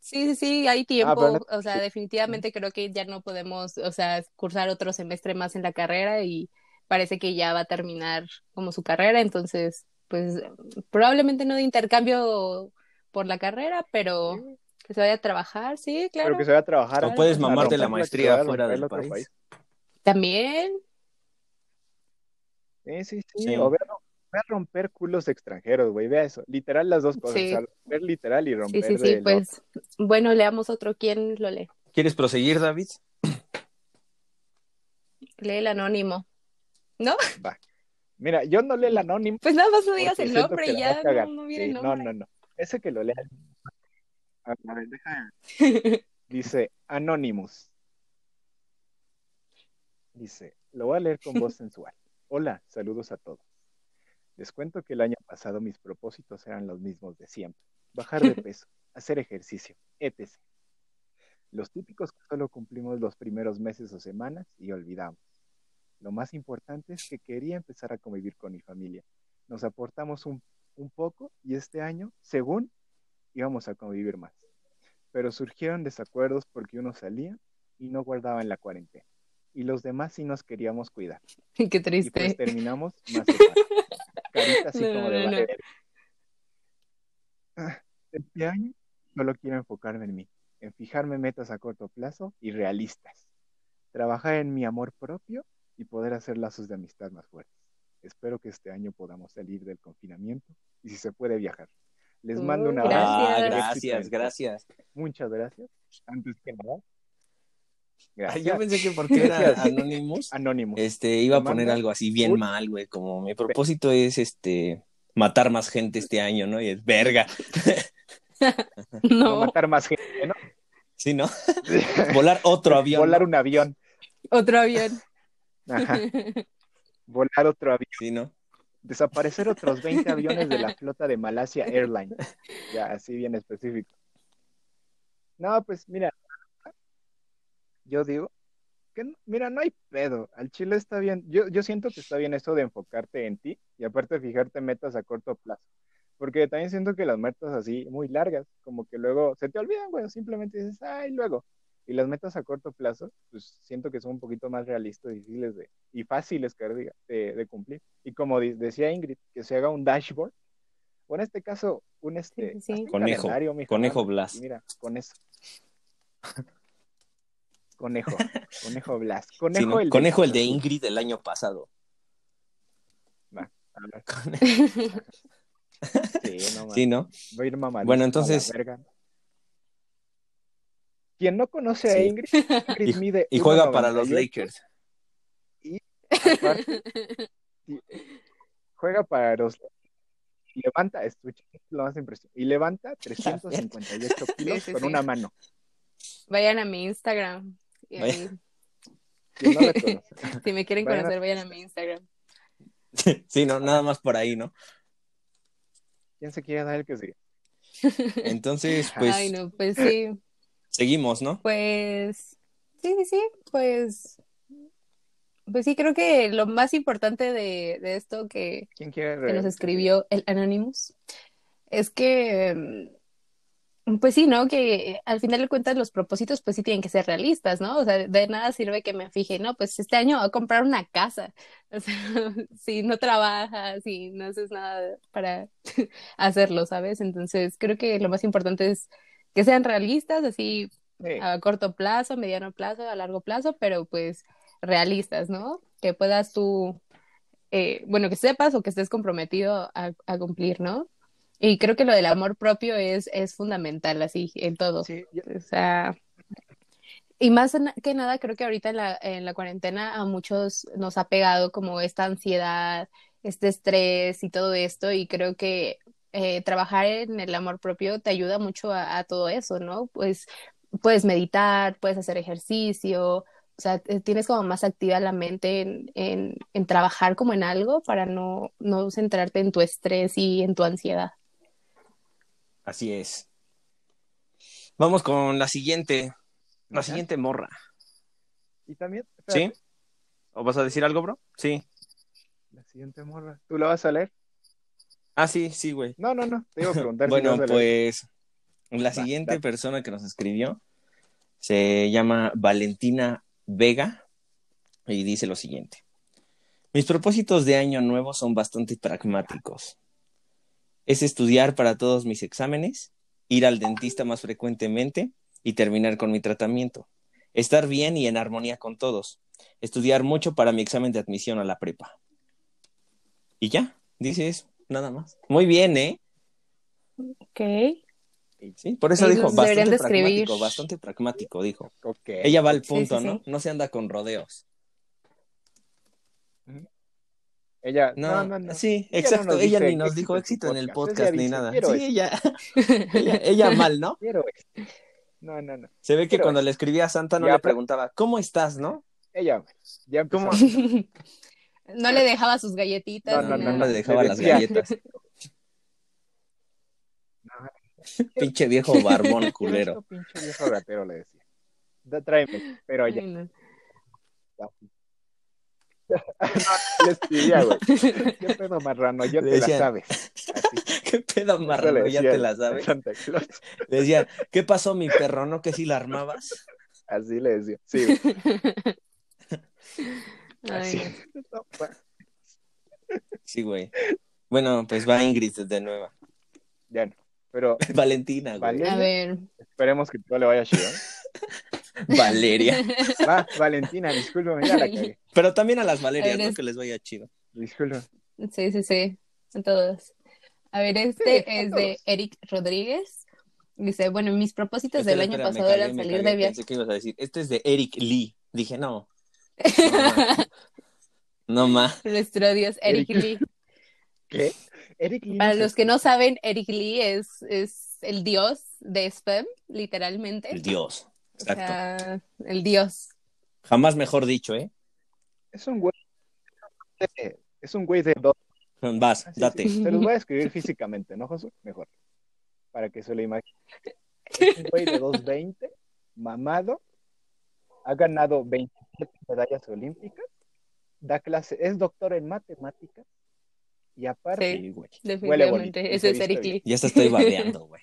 Sí, sí, sí, hay Ah, tiempo, no- o sea, definitivamente creo que ya no podemos, o sea, cursar otro semestre más en la carrera y parece que ya va a terminar como su carrera, entonces, pues probablemente no de intercambio por la carrera, pero Sí, que se vaya a trabajar, sí, claro. Pero que se vaya a trabajar. O puedes mamarte la maestría fuera del el otro país. También, Sí, sí, sí. Sí. O ve, a- ve a romper culos extranjeros, güey. Vea eso. Literal las dos cosas. Sí. O sea, romper literal y sí, romper sí, sí, otro. pues, bueno, leamos otro, ¿quién lo lee? ¿Quieres proseguir, David? Lee el anónimo, ¿no? Va. Mira, yo no leo el anónimo. Pues nada más no digas el nombre y ya no, no viene Sí, el no, nombre. no, no. Ese que lo lea. A a ver, déjame. Dice Anonymous. Dice, lo voy a leer con voz sensual. Hola, saludos a todos. Les cuento que el año pasado mis propósitos eran los mismos de siempre. Bajar de peso, hacer ejercicio, etc. Los típicos que solo cumplimos los primeros meses o semanas y olvidamos. Lo más importante es que quería empezar a convivir con mi familia. Nos aportamos un, un poco y este año, según, íbamos a convivir más. Pero surgieron desacuerdos porque uno salía y no guardaba en la cuarentena. Y los demás sí nos queríamos cuidar. Qué Y pues triste. terminamos más. Carita así No, como de no. Ah, Este año solo quiero enfocarme en mí, en fijarme metas a corto plazo y realistas. Trabajar en mi amor propio y poder hacer lazos de amistad más fuertes. Espero que este año podamos salir del confinamiento y si se puede viajar. Les mando un Uh, abrazo. Ah, Gracias. gracias. Muchas gracias. Antes que nada. Gracias. yo pensé que porque era. Anonymous, Anónimo. este, iba a poner algo así bien mal, güey, como mi propósito es, este, matar más gente este año, ¿no? Y es verga, No No, matar más gente, ¿no? ¿sí, no? Volar otro avión. Volar ¿no? un avión. otro avión. Ajá. Volar otro avión. Sí, ¿no? Desaparecer otros 20 aviones de la flota de Malasia Airlines. Ya, así bien específico. No, pues mira, yo digo que, no- mira, no hay pedo. Al chile está bien. Yo, yo siento que está bien eso de enfocarte en ti y aparte fijarte metas a corto plazo. Porque también siento que las metas así muy largas, como que luego se te olvidan, güey, simplemente dices, ay, luego. Y las metas a corto plazo, pues siento que son un poquito más realistas, difíciles de, y fáciles de, de, cumplir. Y como decía Ingrid, que se haga un dashboard, o en este caso, un este conejo, conejo Blas. Mira, con eso. conejo, conejo Blas. Conejo, el, conejo de el de Ingrid del año pasado. sí, no, sí, ¿no? Voy a ir Bueno, entonces. Quien no conoce a Ingrid, Ingrid y, mide. Y juega para los Lakers. Y aparte, juega para los levanta, esto es lo más impresionante, y levanta 358 kilos con una mano. Vayan a mi Instagram. si, me quieren conocer, vayan a mi Instagram. Sí, no, nada más por ahí, ¿no? ¿Quién se quiere dar el que sigue? Entonces, pues. Ay, no, pues sí. Seguimos, ¿no? Pues. Sí, sí, sí. Pues. Pues sí, creo que lo más importante de, esto que, que nos escribió el Anonymous es que pues sí, ¿no? Que al final de cuentas los propósitos pues sí tienen que ser realistas, ¿no? O sea, de nada sirve que me fije, no, pues este año voy a comprar una casa. O sea, si no trabajas, si no haces nada para hacerlo, ¿sabes? Entonces creo que lo más importante es que sean realistas, así a corto plazo, mediano plazo, a largo plazo, pero pues realistas, ¿no? Que puedas tú, eh, bueno, que sepas o que estés comprometido a, a cumplir, ¿no? Y creo que lo del amor propio es, es fundamental, así, en todo. O sea, y más que nada, creo que ahorita en la, en la cuarentena a muchos nos ha pegado como esta ansiedad, este estrés y todo esto, y creo que eh, trabajar en el amor propio te ayuda mucho a, todo eso, ¿no? Pues puedes meditar, puedes hacer ejercicio, o sea, tienes como más activa la mente en, en, en trabajar como en algo para no, no centrarte en tu estrés y en tu ansiedad. Así es. Vamos con la siguiente. La siguiente morra. Y también. ¿Sí? ¿O vas a decir algo, bro? Sí. La siguiente morra. ¿Tú la vas a leer? Ah, sí, sí, güey. No, no, no. Te iba a preguntar. bueno, pues. La siguiente persona que nos escribió se llama Valentina Vega y dice lo siguiente. Mis propósitos de año nuevo son bastante pragmáticos es estudiar para todos mis exámenes, ir al dentista más frecuentemente y terminar con mi tratamiento. Estar bien y en armonía con todos. Estudiar mucho para mi examen de admisión a la prepa. Y ya, dice eso, nada más. Muy bien, ¿eh? Ok. Sí, por eso dijo, bastante pragmático, bastante pragmático, dijo. Okay. Ella va al punto, ¿no? No se anda con rodeos. Ella, no, no, no. Sí, exacto. ella ni nos dijo éxito en el podcast ni nada. Sí, ella, ella, mal, ¿no? Quiero No, no, no. Se ve que cuando le escribía a Santa no le preguntaba, ¿cómo estás, no? Ella, ya ¿Cómo? no le dejaba sus galletitas. No, no, no, le dejaba las galletas. pinche viejo barbón culero. pinche viejo gatero le decía. Tráeme, pero ya. no, les güey. ¿Qué pedo marrano? Ya te la sabes. ¿Qué pedo marrano? Ya te la sabes. Le decía, ¿qué pasó, mi perro? ¿No que si la armabas? Así le decía. Sí. Así. Sí, güey. Bueno, pues va Ingrid de nueva. Ya no. Pero. Valentina, güey. A ver. Esperemos que todo le vaya chido. Valeria. Va, Valentina, discúlpame, ya la cagué. Pero también a las Valerias, ¿no? Que les vaya chido. Disculpa. Sí, sí, sí. A todos. A ver, este es de Eric Rodríguez. Dice, bueno, mis propósitos del año pasado eran salir de viaje. Pensé que ibas a decir, este es de Eric Lee. Dije, no. No más. Nuestro Dios, Eric, Lee. ¿Qué? Eric Lee. Para los que no saben, Eric Lee es, es el dios de spam, literalmente. El dios. Exacto. el dios. Jamás mejor dicho, ¿eh? Es un güey. Es un güey de dos. Vas, date. Se los voy a escribir físicamente, ¿no, Josué? Mejor. Para que se lo imaginen. Es un güey de 220, mamado, ha ganado 27 medallas olímpicas, da clase, es doctor en matemáticas Y aparte, Sí. Güey. Huele bonito, Definitivamente, y ese se es Eric. Ya se estoy babeando, güey.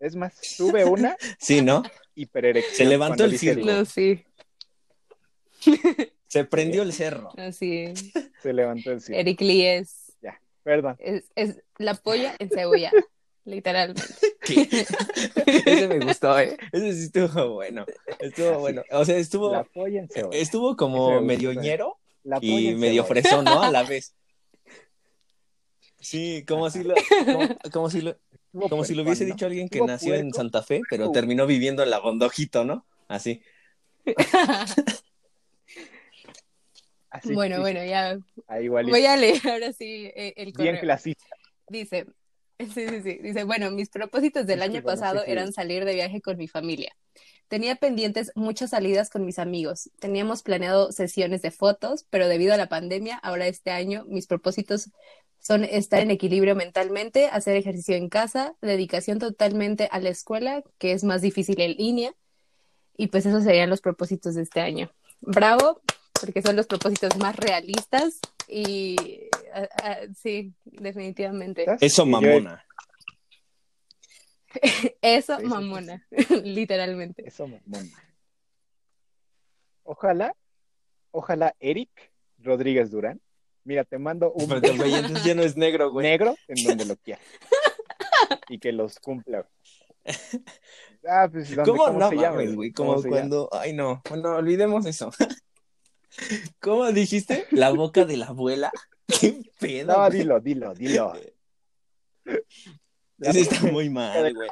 es más, tuve una Sí, ¿no? hipererección. Se levantó el. No, sí, Se prendió el cerro. así es. Se levantó el circo. Eric Lee es, Perdón. es, es la polla en cebolla, literalmente. ¿Qué? Ese me gustó, ¿eh? Ese sí estuvo bueno. Estuvo bueno. O sea, estuvo, La cebolla. estuvo como me medio gustó. ñero y medio fresón, ¿no? A la vez. Sí, como si lo, como, como si lo, como si lo hubiese ¿no? dicho alguien que nació en. Santa Fe, pero Uh. terminó viviendo en la Gondojito, ¿no? Así. Así, bueno, sí, bueno, ya voy a leer ahora sí eh, el Bien correo. clasista. Dice, sí, sí, sí. Dice, bueno, mis propósitos del año pasado eran salir de viaje con mi familia. Tenía pendientes muchas salidas con mis amigos. Teníamos planeado sesiones de fotos, pero debido a la pandemia, ahora este año mis propósitos son estar en equilibrio mentalmente, hacer ejercicio en casa, dedicación totalmente a la escuela, que es más difícil en línea. Y pues esos serían los propósitos de este año. Bravo, porque son los propósitos más realistas y sí, definitivamente. Eso, mamona. Eso, mamona, literalmente. Eso, mamón. Ojalá, ojalá Eric Rodríguez Durán. Mira, te mando un Pero güey, entonces ya no es negro, güey. negro en donde lo quieras. Y que los cumpla. Ah, pues, ¿dónde- ¿Cómo, no se llama, mames, güey? ¿Cómo Como se llama? cuando. Ay, no. Bueno, olvidemos eso. ¿Cómo dijiste? La boca de la abuela. ¿Qué pedo? No, dilo, dilo, dilo. Ese está muy mal, güey.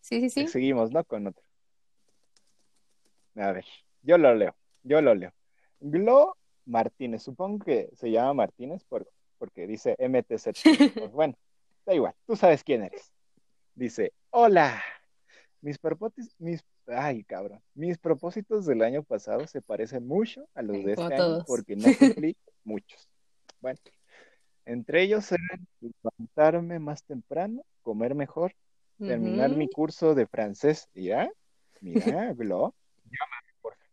Sí, sí, sí. Seguimos, ¿no? Con otro. A ver, yo lo leo, yo lo leo. Glo Martínez, supongo que se llama Martínez por, porque dice MTZ. Pues bueno, da igual, tú sabes quién eres. Dice, hola, mis propósitos, mis, ay cabrón, mis propósitos del año pasado se parecen mucho a los de este año todos. porque no cumplí muchos. Bueno, entre ellos eran levantarme más temprano, comer mejor, terminar mi curso de francés. Mira, mira, Glo. Llámame, porfa.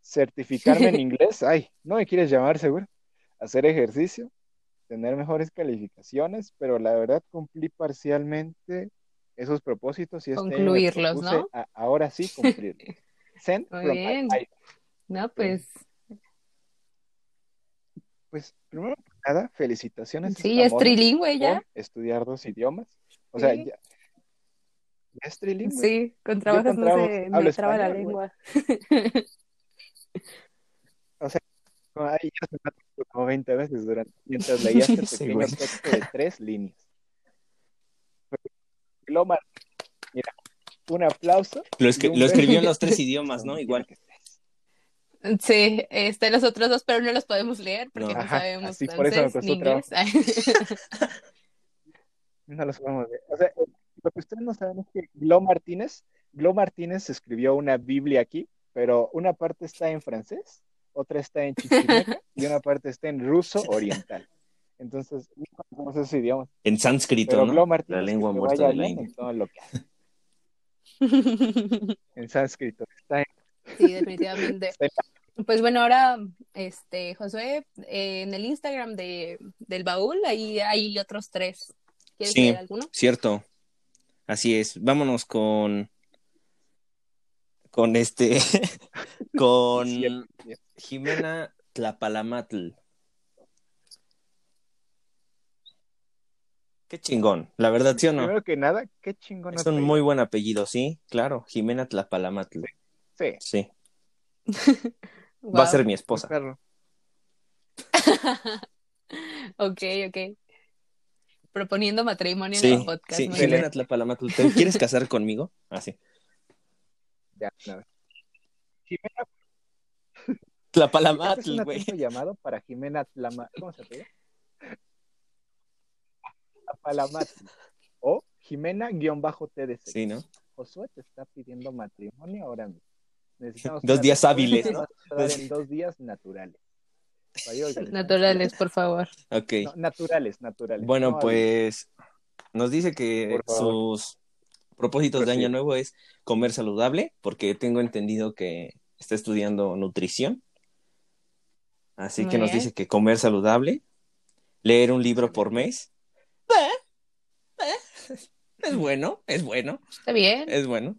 Certificarme en inglés. Ay, no me quieres llamar, seguro. Hacer ejercicio, tener mejores calificaciones, pero la verdad cumplí parcialmente esos propósitos y este Concluirlos, ¿no? a- ahora sí cumplirlos. Send Muy from bien. No, pues Pues, primero que nada, felicitaciones. sí, es trilingüe ya. estudiar dos idiomas. O sea, Sí. ya, ya es trilingüe. Sí, con trabajos con no se me traba la lengua. Como, ay, ya se como 20 veces durante, mientras leía este Sí, pequeño texto de tres líneas. Glomar, mira, un aplauso. Lo, y escri- un lo escribió en los tres idiomas, ¿no? Igual. Sí, este, los otros dos, pero no los podemos leer porque No. no, Ajá, sabemos así, por eso me francés ni costó inglés. No los podemos ver. O sea, lo que ustedes no saben es que Glo Martínez, Glo Martínez escribió una Biblia aquí, pero una parte está en francés, otra está en chichimeca y una parte está en ruso oriental. Entonces, no conocemos esos idiomas. En sánscrito, Pero ¿no? La lengua que muerta de la India. en todo lo que hace. En sánscrito. Está en, Sí, definitivamente. Pues bueno, ahora, este, Josué, eh, en el Instagram de, del baúl, ahí hay otros tres. ¿Quieres Sí. leer alguno? Cierto. Así es. Vámonos con. Con este. con. Jimena Tlapalamatl. Qué chingón. La verdad, ¿sí o no? Primero que nada, qué chingón. Es un muy buen apellido, sí, claro. Jimena Tlapalamatl. Sí, Sí. Va a ser mi esposa. perro. Ok, ok. Proponiendo matrimonio en Sí, el podcast. sí. Jimena. Tlapalamatl. ¿Te quieres casar conmigo? Así. Ya, nada. Jimena, este es Tlapalamatl, un güey. llamado para Jimena Tlama... ¿Cómo se pide? Tlapalamatl. O Jimena-TDC. Sí, ¿no? Josué te está pidiendo matrimonio ahora mismo. Necesitamos Dos días hábiles, ¿no? en dos días naturales. Naturales, por favor. Ok. No, naturales, naturales. Bueno, no pues nos dice que sus propósitos Pues de sí. año nuevo es comer saludable, porque tengo entendido que está estudiando nutrición. Así Muy que nos bien. dice que comer saludable, leer un libro por mes. Es bueno, es bueno, Está bien. es bueno.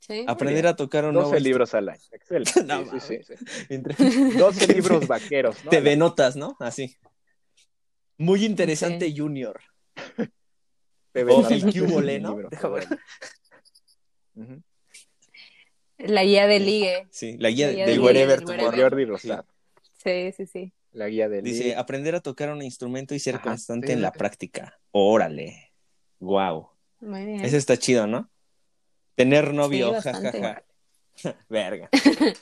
Sí. Aprender a tocar un 12 nuevo libros al año. Excelente. No Sí, sí, sí, sí. Entre- 12 libros vaqueros, ¿no? TV Notas, ¿no? Así. Muy interesante. Junior. TV O Notas, el mi ¿no? libro Déjame ver. La guía de ligue. Sí, la guía La guía del del Wherever Tomorrow. Sí, sí, sí. La guía del Dice, aprender a tocar un instrumento y ser Ajá, constante sí, en la sí. práctica. Órale. Wow. Muy bien. Ese está chido, ¿no? Tener novio, Sí, jajaja. Verga.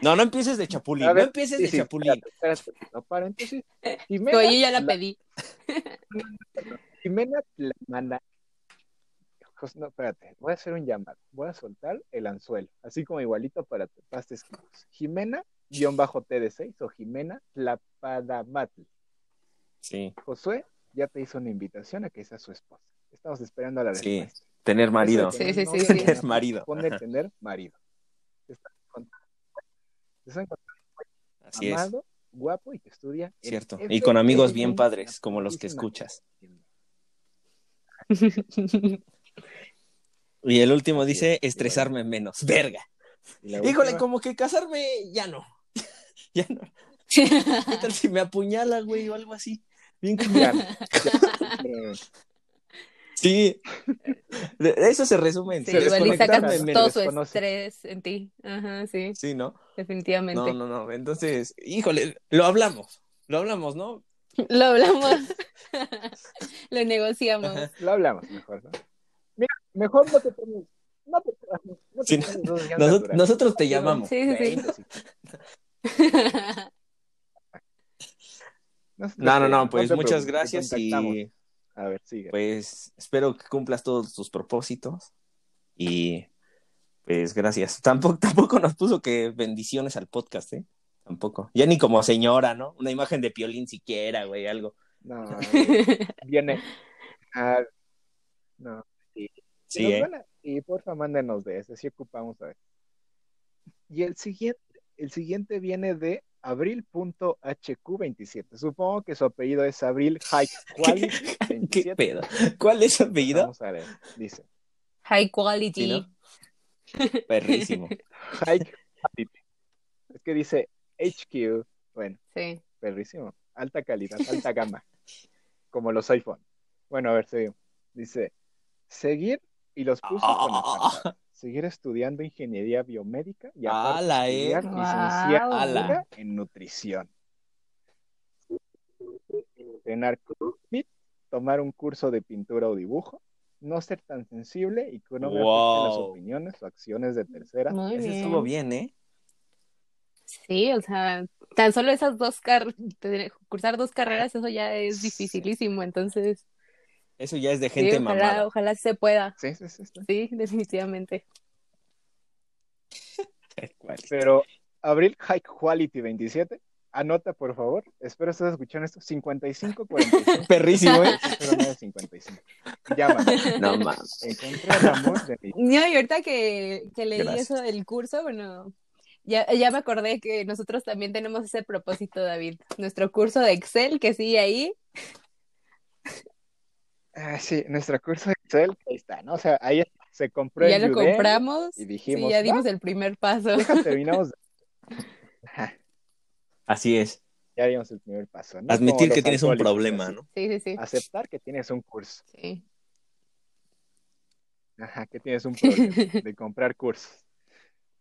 No, no empieces de chapulín, ver, no empieces sí, de sí, chapulín. espérate, espérate. No, paréntesis. Jimena, Oye, ya la la- pedí. Jimena la manda. Jos- No, espérate, voy a hacer un llamado. Voy a soltar el anzuelo, así como igualito para pastes. Jimena, guion bajo TD6 o Jimena Tlapadamatl. Sí, Josué ya te hizo una invitación a que sea su esposa. Estamos esperando a la Sí. respuesta. tener marido. Sí, tener sí, sí. Tener marido. Pone Ajá. tener marido. Así es, amado, guapo y que estudia. cierto. F- Y con amigos bien padres, como los que escuchas. Y el último dice, es, estresarme menos. Verga. Híjole, como que casarme ya no. ya no. ¿Qué tal si me apuñala, güey, o algo así? Bien eh, Sí. De- Eso se resume en Sí, Se igual y desconectaron, sacas me todo su estrés en ti. Ajá, sí, Sí, ¿no? definitivamente. No, no, no. Entonces, híjole, lo hablamos. Lo hablamos, ¿no? Lo hablamos. Lo negociamos. Ajá. lo hablamos mejor, ¿no? Mira, mejor no te tomes. No te, no te Sí, tomes dos días Noso- naturales. nosotros te llamamos. Sí, sí, sí. 20, sí. Nosotros No, no, no, pues muchas gracias y A ver, sigue. pues espero que cumplas todos tus propósitos y pues gracias. Tampoco, tampoco nos puso que bendiciones al podcast, ¿eh? Tampoco. Ya ni como señora, ¿no? Una imagen de piolín siquiera, güey, algo. No, viene. Ah, no. Sí, Nos ¿eh? a- Y porfa, mándenos de ese, si ocupamos a ver. Y el siguiente, el siguiente viene de abril.hq27. Supongo que su apellido es Abril High Quality ¿Qué 27. pedo? ¿Cuál es su apellido? Vamos a ver, dice. High quality. Sí, ¿no? Perrísimo. High Quality. Es que dice HQ. Bueno, Sí. perrísimo. Alta calidad, alta gama. Como los iPhone. Bueno, a ver, seguimos. Dice, seguir, y los puso con apartado. Seguir estudiando ingeniería biomédica y aparte ¡Hala, eh! estudiar Guau. licenciatura en nutrición. Entrenar CrossFit, tomar un curso de pintura o dibujo, no ser tan sensible y que no me afecten las Wow. opiniones o acciones de terceras. Muy Ese bien. estuvo bien, ¿eh? Sí, o sea, tan solo esas dos carreras, cursar dos carreras, eso ya es dificilísimo. Entonces, Eso ya es de sí, gente ojalá, mamada. ojalá se pueda. Sí, sí, sí, sí. Sí, definitivamente. Pero Abril High Quality 27, anota por favor. Espero estés escuchando esto. 55 45 Perrísimo, ¿eh? 0955. Llámame. No mames. Encontré el amor de No, y ahorita que, que leí Gracias. eso del curso, bueno, ya, ya me acordé que nosotros también tenemos ese propósito, David. Nuestro curso de Excel, que sigue ahí. Ah, sí, nuestro curso de Excel, ahí está, ¿no? O sea, ahí se compró ya lo Udemy compramos. y dijimos, sí, ya dimos "Va, el primer paso. deja, terminamos. Ajá, Así es. ya dimos el primer paso. ¿no? Admitir que tienes un problema. ¿no? Sí, sí, sí. Aceptar que tienes un curso. sí. Ajá, que tienes un problema de comprar cursos.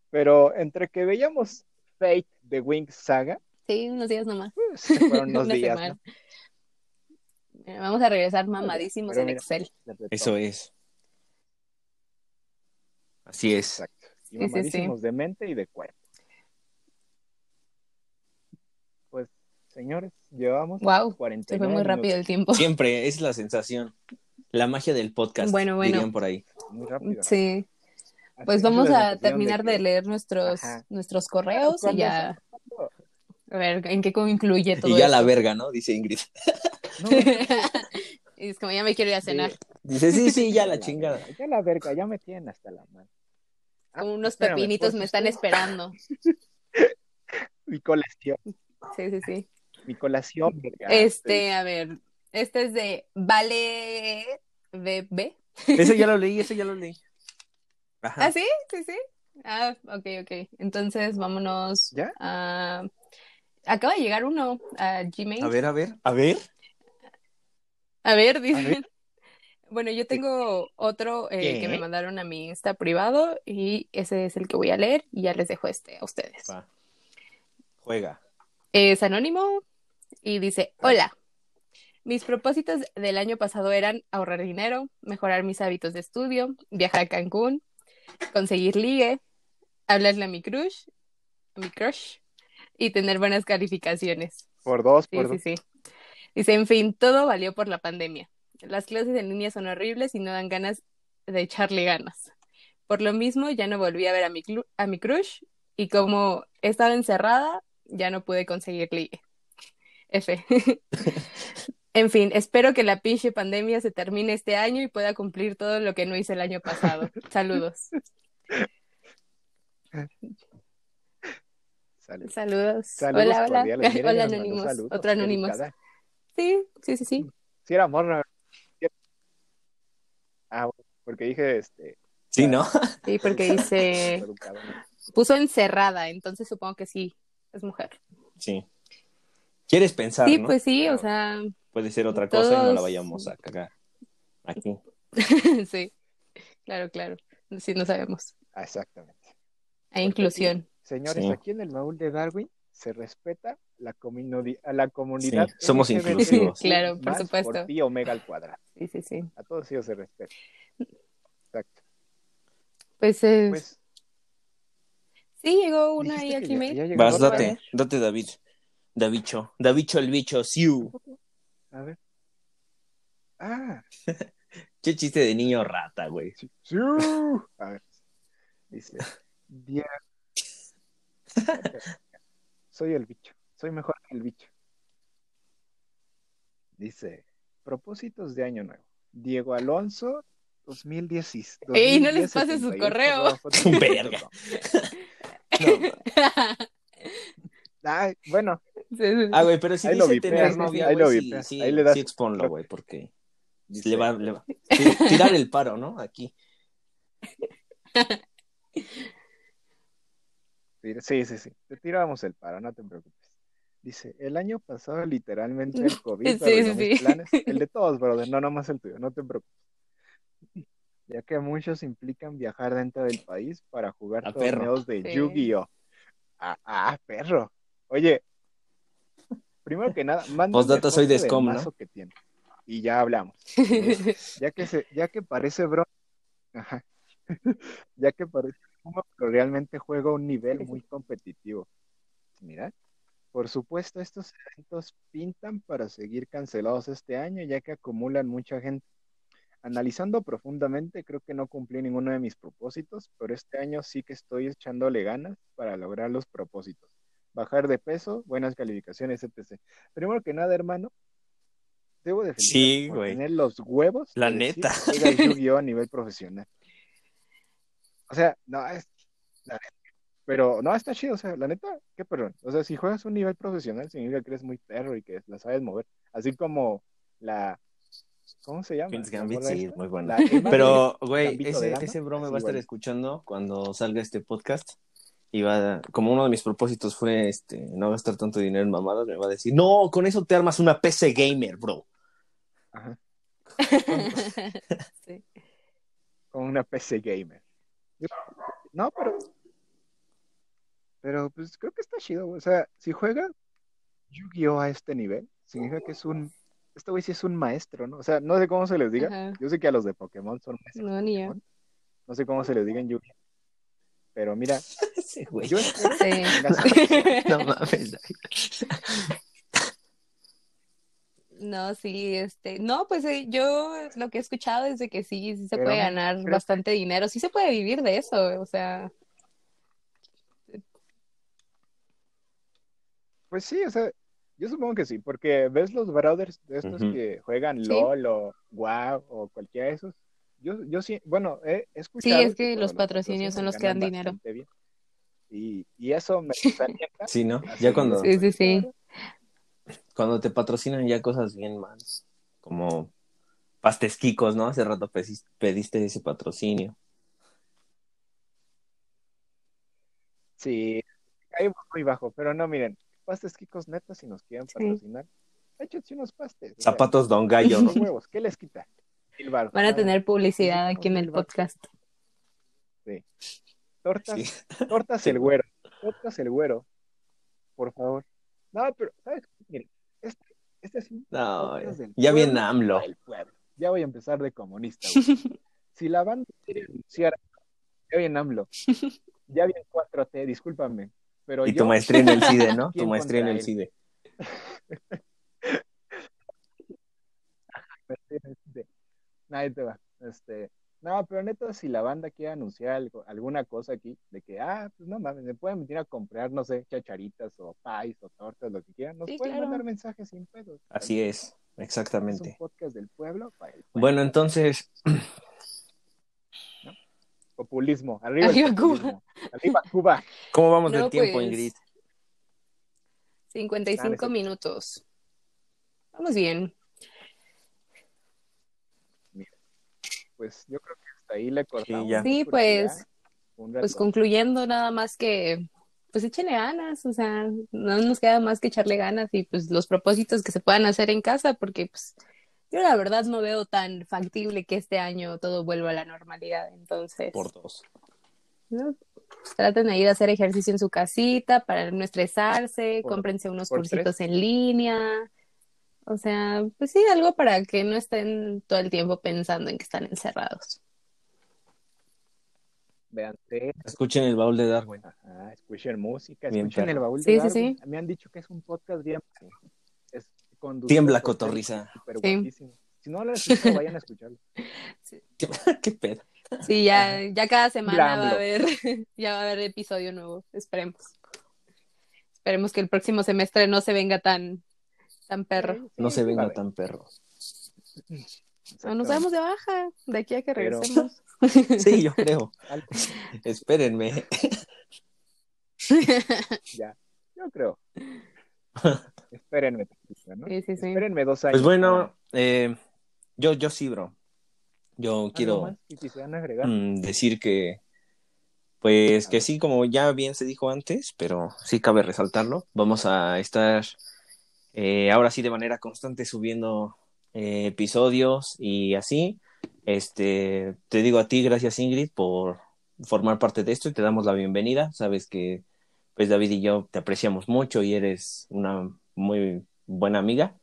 Pero entre que veíamos Fate de Wings Saga, Sí, unos días nomás. pues, se fueron unos Una días, semana. ¿no? Eh, Vamos a regresar mamadísimos en mira. Excel. Eso es. Así es. Exacto. Y Sí, sí, sí. mamadísimos de mente y de cuerpo. Pues, señores, llevamos Wow, se 49 fue muy rápido el tiempo. Siempre es la sensación. La magia del podcast. Bueno, bueno. Dirían por ahí. Muy rápido. Sí, Así pues es vamos a terminar de, que- leer nuestros, Ajá. nuestros correos y ya se- a ver en qué concluye todo Y ya la verga, ¿no? Dice Ingrid. No, y es como ya me quiero ir a cenar. Dice, sí, sí, ya la chingada. Ya la verga, ya me tienen hasta la mano. Ah, Como unos espérame, pepinitos pues, me están esperando. Mi colación, Sí, sí, sí. mi colación, verga. Este, a ver, este es de Vale BB. Ese ya lo leí, ese ya lo leí. Ajá. ¿Ah, sí? Sí, sí. Ah, ok, ok. Entonces, vámonos ¿Ya? a... Acaba de llegar uno a Gmail. A ver, a ver, a ver. A ver, A dice. ver. Bueno, yo tengo otro eh, que me mandaron a mi Insta privado y ese es el que voy a leer y ya les dejo este a ustedes. Va. Juega. Es anónimo y dice, hola, mis propósitos del año pasado eran ahorrar dinero, mejorar mis hábitos de estudio, viajar a Cancún, conseguir ligue, hablarle a mi crush, a mi crush y tener buenas calificaciones. Por dos, Sí, por sí, dos. sí. Dice, en fin, todo valió por la pandemia. Las clases en línea son horribles y no dan ganas de echarle ganas. Por lo mismo, ya no volví a ver a mi, a mi crush y como estaba encerrada, ya no pude conseguir ligue. F. En fin, espero que la pinche pandemia se termine este año y pueda cumplir todo lo que no hice el año pasado. Saludos. Sale. Saludos. Saludos hola, hola. Miren, Hola, anónimos. saludos, Otro anónimos. Sí, sí, sí, sí. Sí, era morra. Ah, bueno, porque dije, este, Sí, ¿no? Sí, porque dice, puso encerrada, entonces supongo que sí, es mujer. Sí. ¿Quieres pensar, Sí, no? pues sí, o sea, Puede ser otra cosa y no la vayamos a cagar. Aquí. sí, claro, claro, sí, no sabemos. Ah, exactamente. Hay inclusión. Señores, Sí. aquí en el Maúl de Darwin se respeta la comunidad, a la comunidad. Sí, somos LGBT+, inclusivos. Claro, por más supuesto. Por pi omega al cuadrado. Sí, sí, sí. A todos ellos se respeta. Exacto. Pues, eh, Pues, sí, llegó una ahí al Gmail. Vas, date, date, David. Davicho. Davicho el bicho, siu. A ver. Ah, Qué chiste de niño rata, güey. sí. A ver. Dice. "Dia- Soy el bicho. Soy mejor que el bicho. Dice. Propósitos de año nuevo. Diego Alonso 2010. Ey, no les pases su correo. Verga. No, Ay, bueno, ah, güey, pero si Ahí lo dice tener novia, ahí lo güey, sí, sí, ahí le das- sí exponlo, güey, porque dice, le va, le va. tirar el paro, ¿no? Aquí. Sí, sí, sí. Te tiramos el paro, no te preocupes. Dice, el año pasado literalmente el COVID Sí, sí, mis planes. El de todos, brother, no nomás el tuyo, no te preocupes. Ya que muchos implican viajar dentro del país para jugar A perro. torneos de Sí. Yu-Gi-Oh! Ah, ah, perro. Oye, primero que nada, mándame Postdata, soy de Scom, ¿no? que tiene. Y ya hablamos. Ya que se, ya que parece bro, Ajá. ya que parece pero realmente juega a un nivel muy competitivo. Mira, por supuesto, estos eventos pintan para seguir cancelados este año, ya que acumulan mucha gente. Analizando profundamente, creo que no cumplí ninguno de mis propósitos, pero este año sí que estoy echándole ganas para lograr los propósitos. Bajar de peso, buenas calificaciones, etc. Primero que nada, hermano, debo defender Sí, por tener los huevos La de decir neta. Yu-Gi-Oh a nivel profesional. O sea, no, es la neta. Pero no, está chido, o sea, la neta, qué perdón. O sea, si juegas un nivel profesional, significa que eres muy perro y que la sabes mover. Así como la. ¿Cómo se llama? Queen's Gambit, sí, esta. muy Emma Pero, güey, ese, ese bro me va a estar escuchando cuando salga este podcast. Y va, a- como uno de mis propósitos fue este, no gastar tanto dinero en mamadas, me va a decir, no, con eso te armas una PC gamer, bro. Ajá, Sí. con una PC gamer. No, pero. Pero pues creo que está chido, güey. O sea, si juega Yu-Gi-Oh a este nivel, significa que es un. Este güey sí es un maestro, ¿no? O sea, no sé cómo se les diga. Ajá. Yo sé que a los de Pokémon son maestros. No, ni yo. No sé cómo se les diga en Yu-Gi-Oh. Pero mira, Ese güey. yo espero Sí. No mames. No, sí, este, no, pues eh, yo lo que he escuchado es de que sí, sí se Pero puede ganar bastante dinero, sí se puede vivir de eso, o sea, Pues sí, o sea, Yo supongo que sí, porque ves los brothers de estos que juegan Sí. LOL o WoW o cualquiera de esos. Yo, yo sí, bueno, he, he Sí, escuchado es que los patrocinios son los que dan dinero. bien. Y, y eso me desalienta. Sí, ¿no? Ya cuando, Sí, sí, sí. Cuando te patrocinan ya cosas bien mal, como pastesquicos, ¿no? Hace rato pedis- pediste ese patrocinio. Sí, caímos muy bajo, pero no, miren, pastes Kikos netas si nos quieren Sí. patrocinar, échense unos pastes. Zapatos Don Gallo, ¿no? los huevos, ¿qué les quita? Van a tener publicidad Sí, aquí en el podcast. Tortas, Sí. tortas el güero, tortas el güero, por favor. No, pero, ¿sabes? qué? Miren, este, este es un No, ya pueblo viene AMLO. Ya voy a empezar de comunista, güey. Si la banda quiere anunciar, ya viene AMLO, ya viene 4T, discúlpame, pero Y yo tu maestría en el CIDE, ¿no? ¿Quién Tu maestría en el él? CIDE. Nadie te va. Este, no, pero neta, si la banda quiere anunciar algo, alguna cosa aquí, de que, ah, pues no mames, me pueden venir a comprar, no sé, chacharitas o pies o tortas, lo que quieran, nos Sí, pueden claro. mandar mensajes sin pedos. Así es, Es un exactamente. podcast del pueblo para el pueblo. Bueno, entonces, Populismo, arriba, el Arriba Cuba. Arriba Cuba. ¿cómo vamos de No, tiempo, pues, Ingrid? 55 Ah, minutos. Vamos bien. Pues yo creo que hasta ahí le cortamos. ya. Sí, pues, pues concluyendo nada más que, pues échenle ganas, o sea, no nos queda más que echarle ganas y pues los propósitos que se puedan hacer en casa, porque pues yo la verdad no veo tan factible que este año todo vuelva a la normalidad, entonces, Por dos. ¿no? Pues, traten de ir a hacer ejercicio en su casita para no estresarse, Por- cómprense unos cursitos en línea, o sea, pues sí, algo para que no estén todo el tiempo pensando en que están encerrados. Vean Escuchen el baúl de Darwin. ajá, escuchen música, Bien escuchen el baúl de Sí, sí, Darwin. sí. Me han dicho que es un podcast bien. Es conducido Tiembla, cotorriza. súper Sí. Si no lo escuchado, vayan a escucharlo. ¿Qué pedo? Sí, ya, ya cada semana va a haber, ya va a haber episodio nuevo, esperemos. Esperemos que el próximo semestre no se venga tan, tan perro. Sí, No se venga tan perro. O nos damos de baja de aquí a que Pero- regresemos. Sí, yo creo. Espérenme. Ya, yo creo. Espérenme, ¿no? Sí, sí, sí. Espérenme dos años. Pues bueno, eh, yo, yo sí, bro. Yo ¿Algo quiero mm, decir que, pues que sí, como ya bien se dijo antes, pero sí cabe resaltarlo. Vamos a estar eh, ahora sí de manera constante subiendo eh, episodios y así. Este, te digo a ti, gracias Ingrid por formar parte de esto y te damos la bienvenida. Sabes que pues David y yo te apreciamos mucho y eres una muy buena amiga.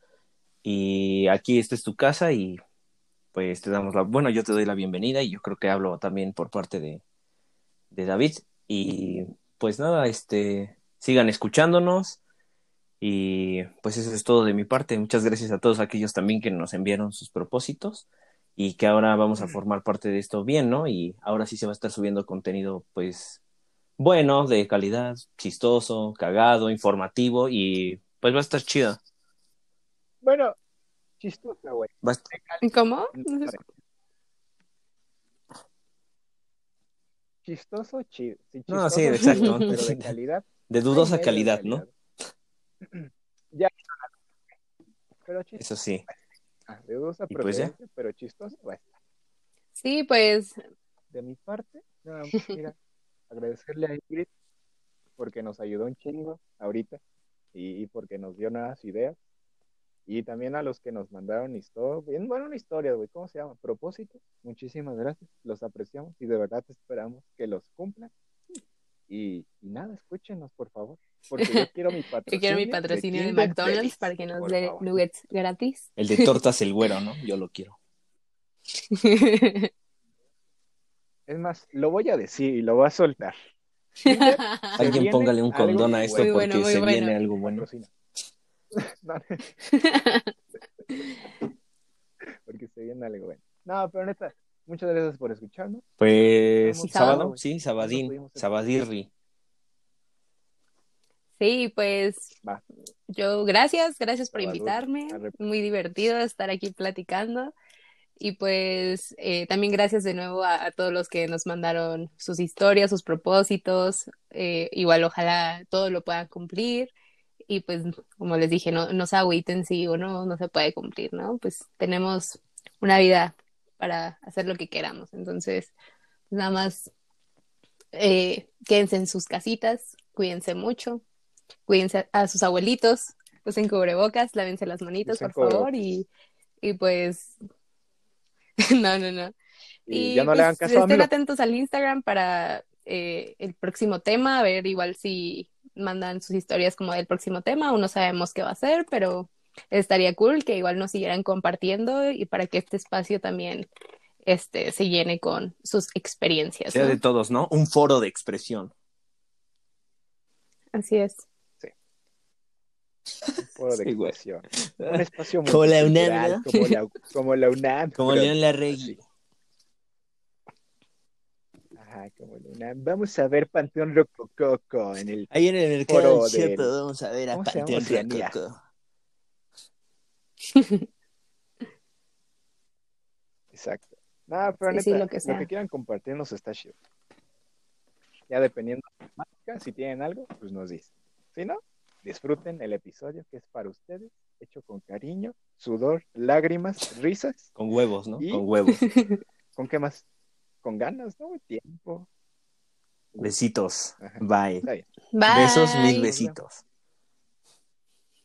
Y aquí esta es tu casa y pues te damos la, bueno, yo te doy la bienvenida y yo creo que hablo también por parte de, de David. Y pues nada, este, sigan escuchándonos y pues eso es todo de mi parte. Muchas gracias a todos aquellos también que nos enviaron sus propósitos y que ahora vamos a formar parte de esto bien, ¿no? Y ahora sí se va a estar subiendo contenido pues bueno, de calidad, chistoso, cagado, informativo y pues va a estar chido. Bueno, chistosa, güey. Va a est- ¿Cómo? Chistoso, chido. Sí, No, chistoso, sí, exacto. Pero de calidad. de dudosa calidad, ¿no? ya. Pero chistoso. Eso sí. De dudosa Y pues pero chistoso. va a estar. Sí, pues De mi parte, nada más, mira, agradecerle a Ingrid porque nos ayudó un chingo ahorita y, y porque nos dio nuevas ideas. Y también a los que nos mandaron historias, bien, bueno, una historia, güey, ¿cómo se llama? Propósitos. Muchísimas gracias, los apreciamos y de verdad esperamos que los cumplan. Y, y nada, escúchenos, por favor, porque yo quiero mi patrocinio. yo quiero mi patrocinio de, McDonald's para que nos dé nuggets gratis. El de tortas el güero, ¿no? Yo lo quiero. Es más, lo voy a decir y lo voy a soltar. Alguien póngale un condón a esto porque bueno, se bueno. viene algo bueno. porque se viene algo bueno. No, pero neta, muchas gracias por escucharnos. Pues sábado, sábado. sí, sabadín, sabadirri. Sí, pues Va. yo, gracias, gracias por invitarme. Arre- Muy divertido estar aquí platicando. Y pues eh, también gracias de nuevo a, a todos los que nos mandaron sus historias, sus propósitos. Eh, igual ojalá todo lo puedan cumplir. Y pues, como les dije, no, no se agüiten si uno no se puede cumplir, ¿no? Pues tenemos una vida para hacer lo que queramos. Entonces, nada más eh, quédense en sus casitas, cuídense mucho, cuídense a, a sus abuelitos, usen cubrebocas, lávense las manitos, Usen por favor, y, y pues, no, no, no. Y, Y ya no le pues, hagan caso a estén mí. atentos al Instagram para eh, el próximo tema, a ver igual si mandan sus historias como del próximo tema, aún no sabemos qué va a ser, pero estaría cool que igual nos siguieran compartiendo y para que este espacio también este, se llene con sus experiencias, Sea ¿no? de todos, ¿no? Un foro de expresión. Así es. Un foro de Sí, güey. expresión. Un espacio Como la UNAM, como la, como la UNAM. Como pero- León Larregui. Ajá, como la UNAM. Vamos a ver Panteón Rocococo en el Ahí en el mercado del- vamos a ver a. Panteón. Rococo. Exacto. No, pero Sí, neta, sí, lo lo que que, sea. quieran compartirnos está chido. Ya dependiendo de la temática, si tienen algo, pues nos dicen. Si no, disfruten el episodio que es para ustedes, hecho con cariño, sudor, lágrimas, risas. Con huevos, ¿no? ¿Y? Con huevos. ¿Con qué más? Con ganas, ¿no? Tiempo. Besitos. Ajá. Bye. Bye. Besos, mil besitos.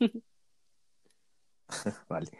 vale.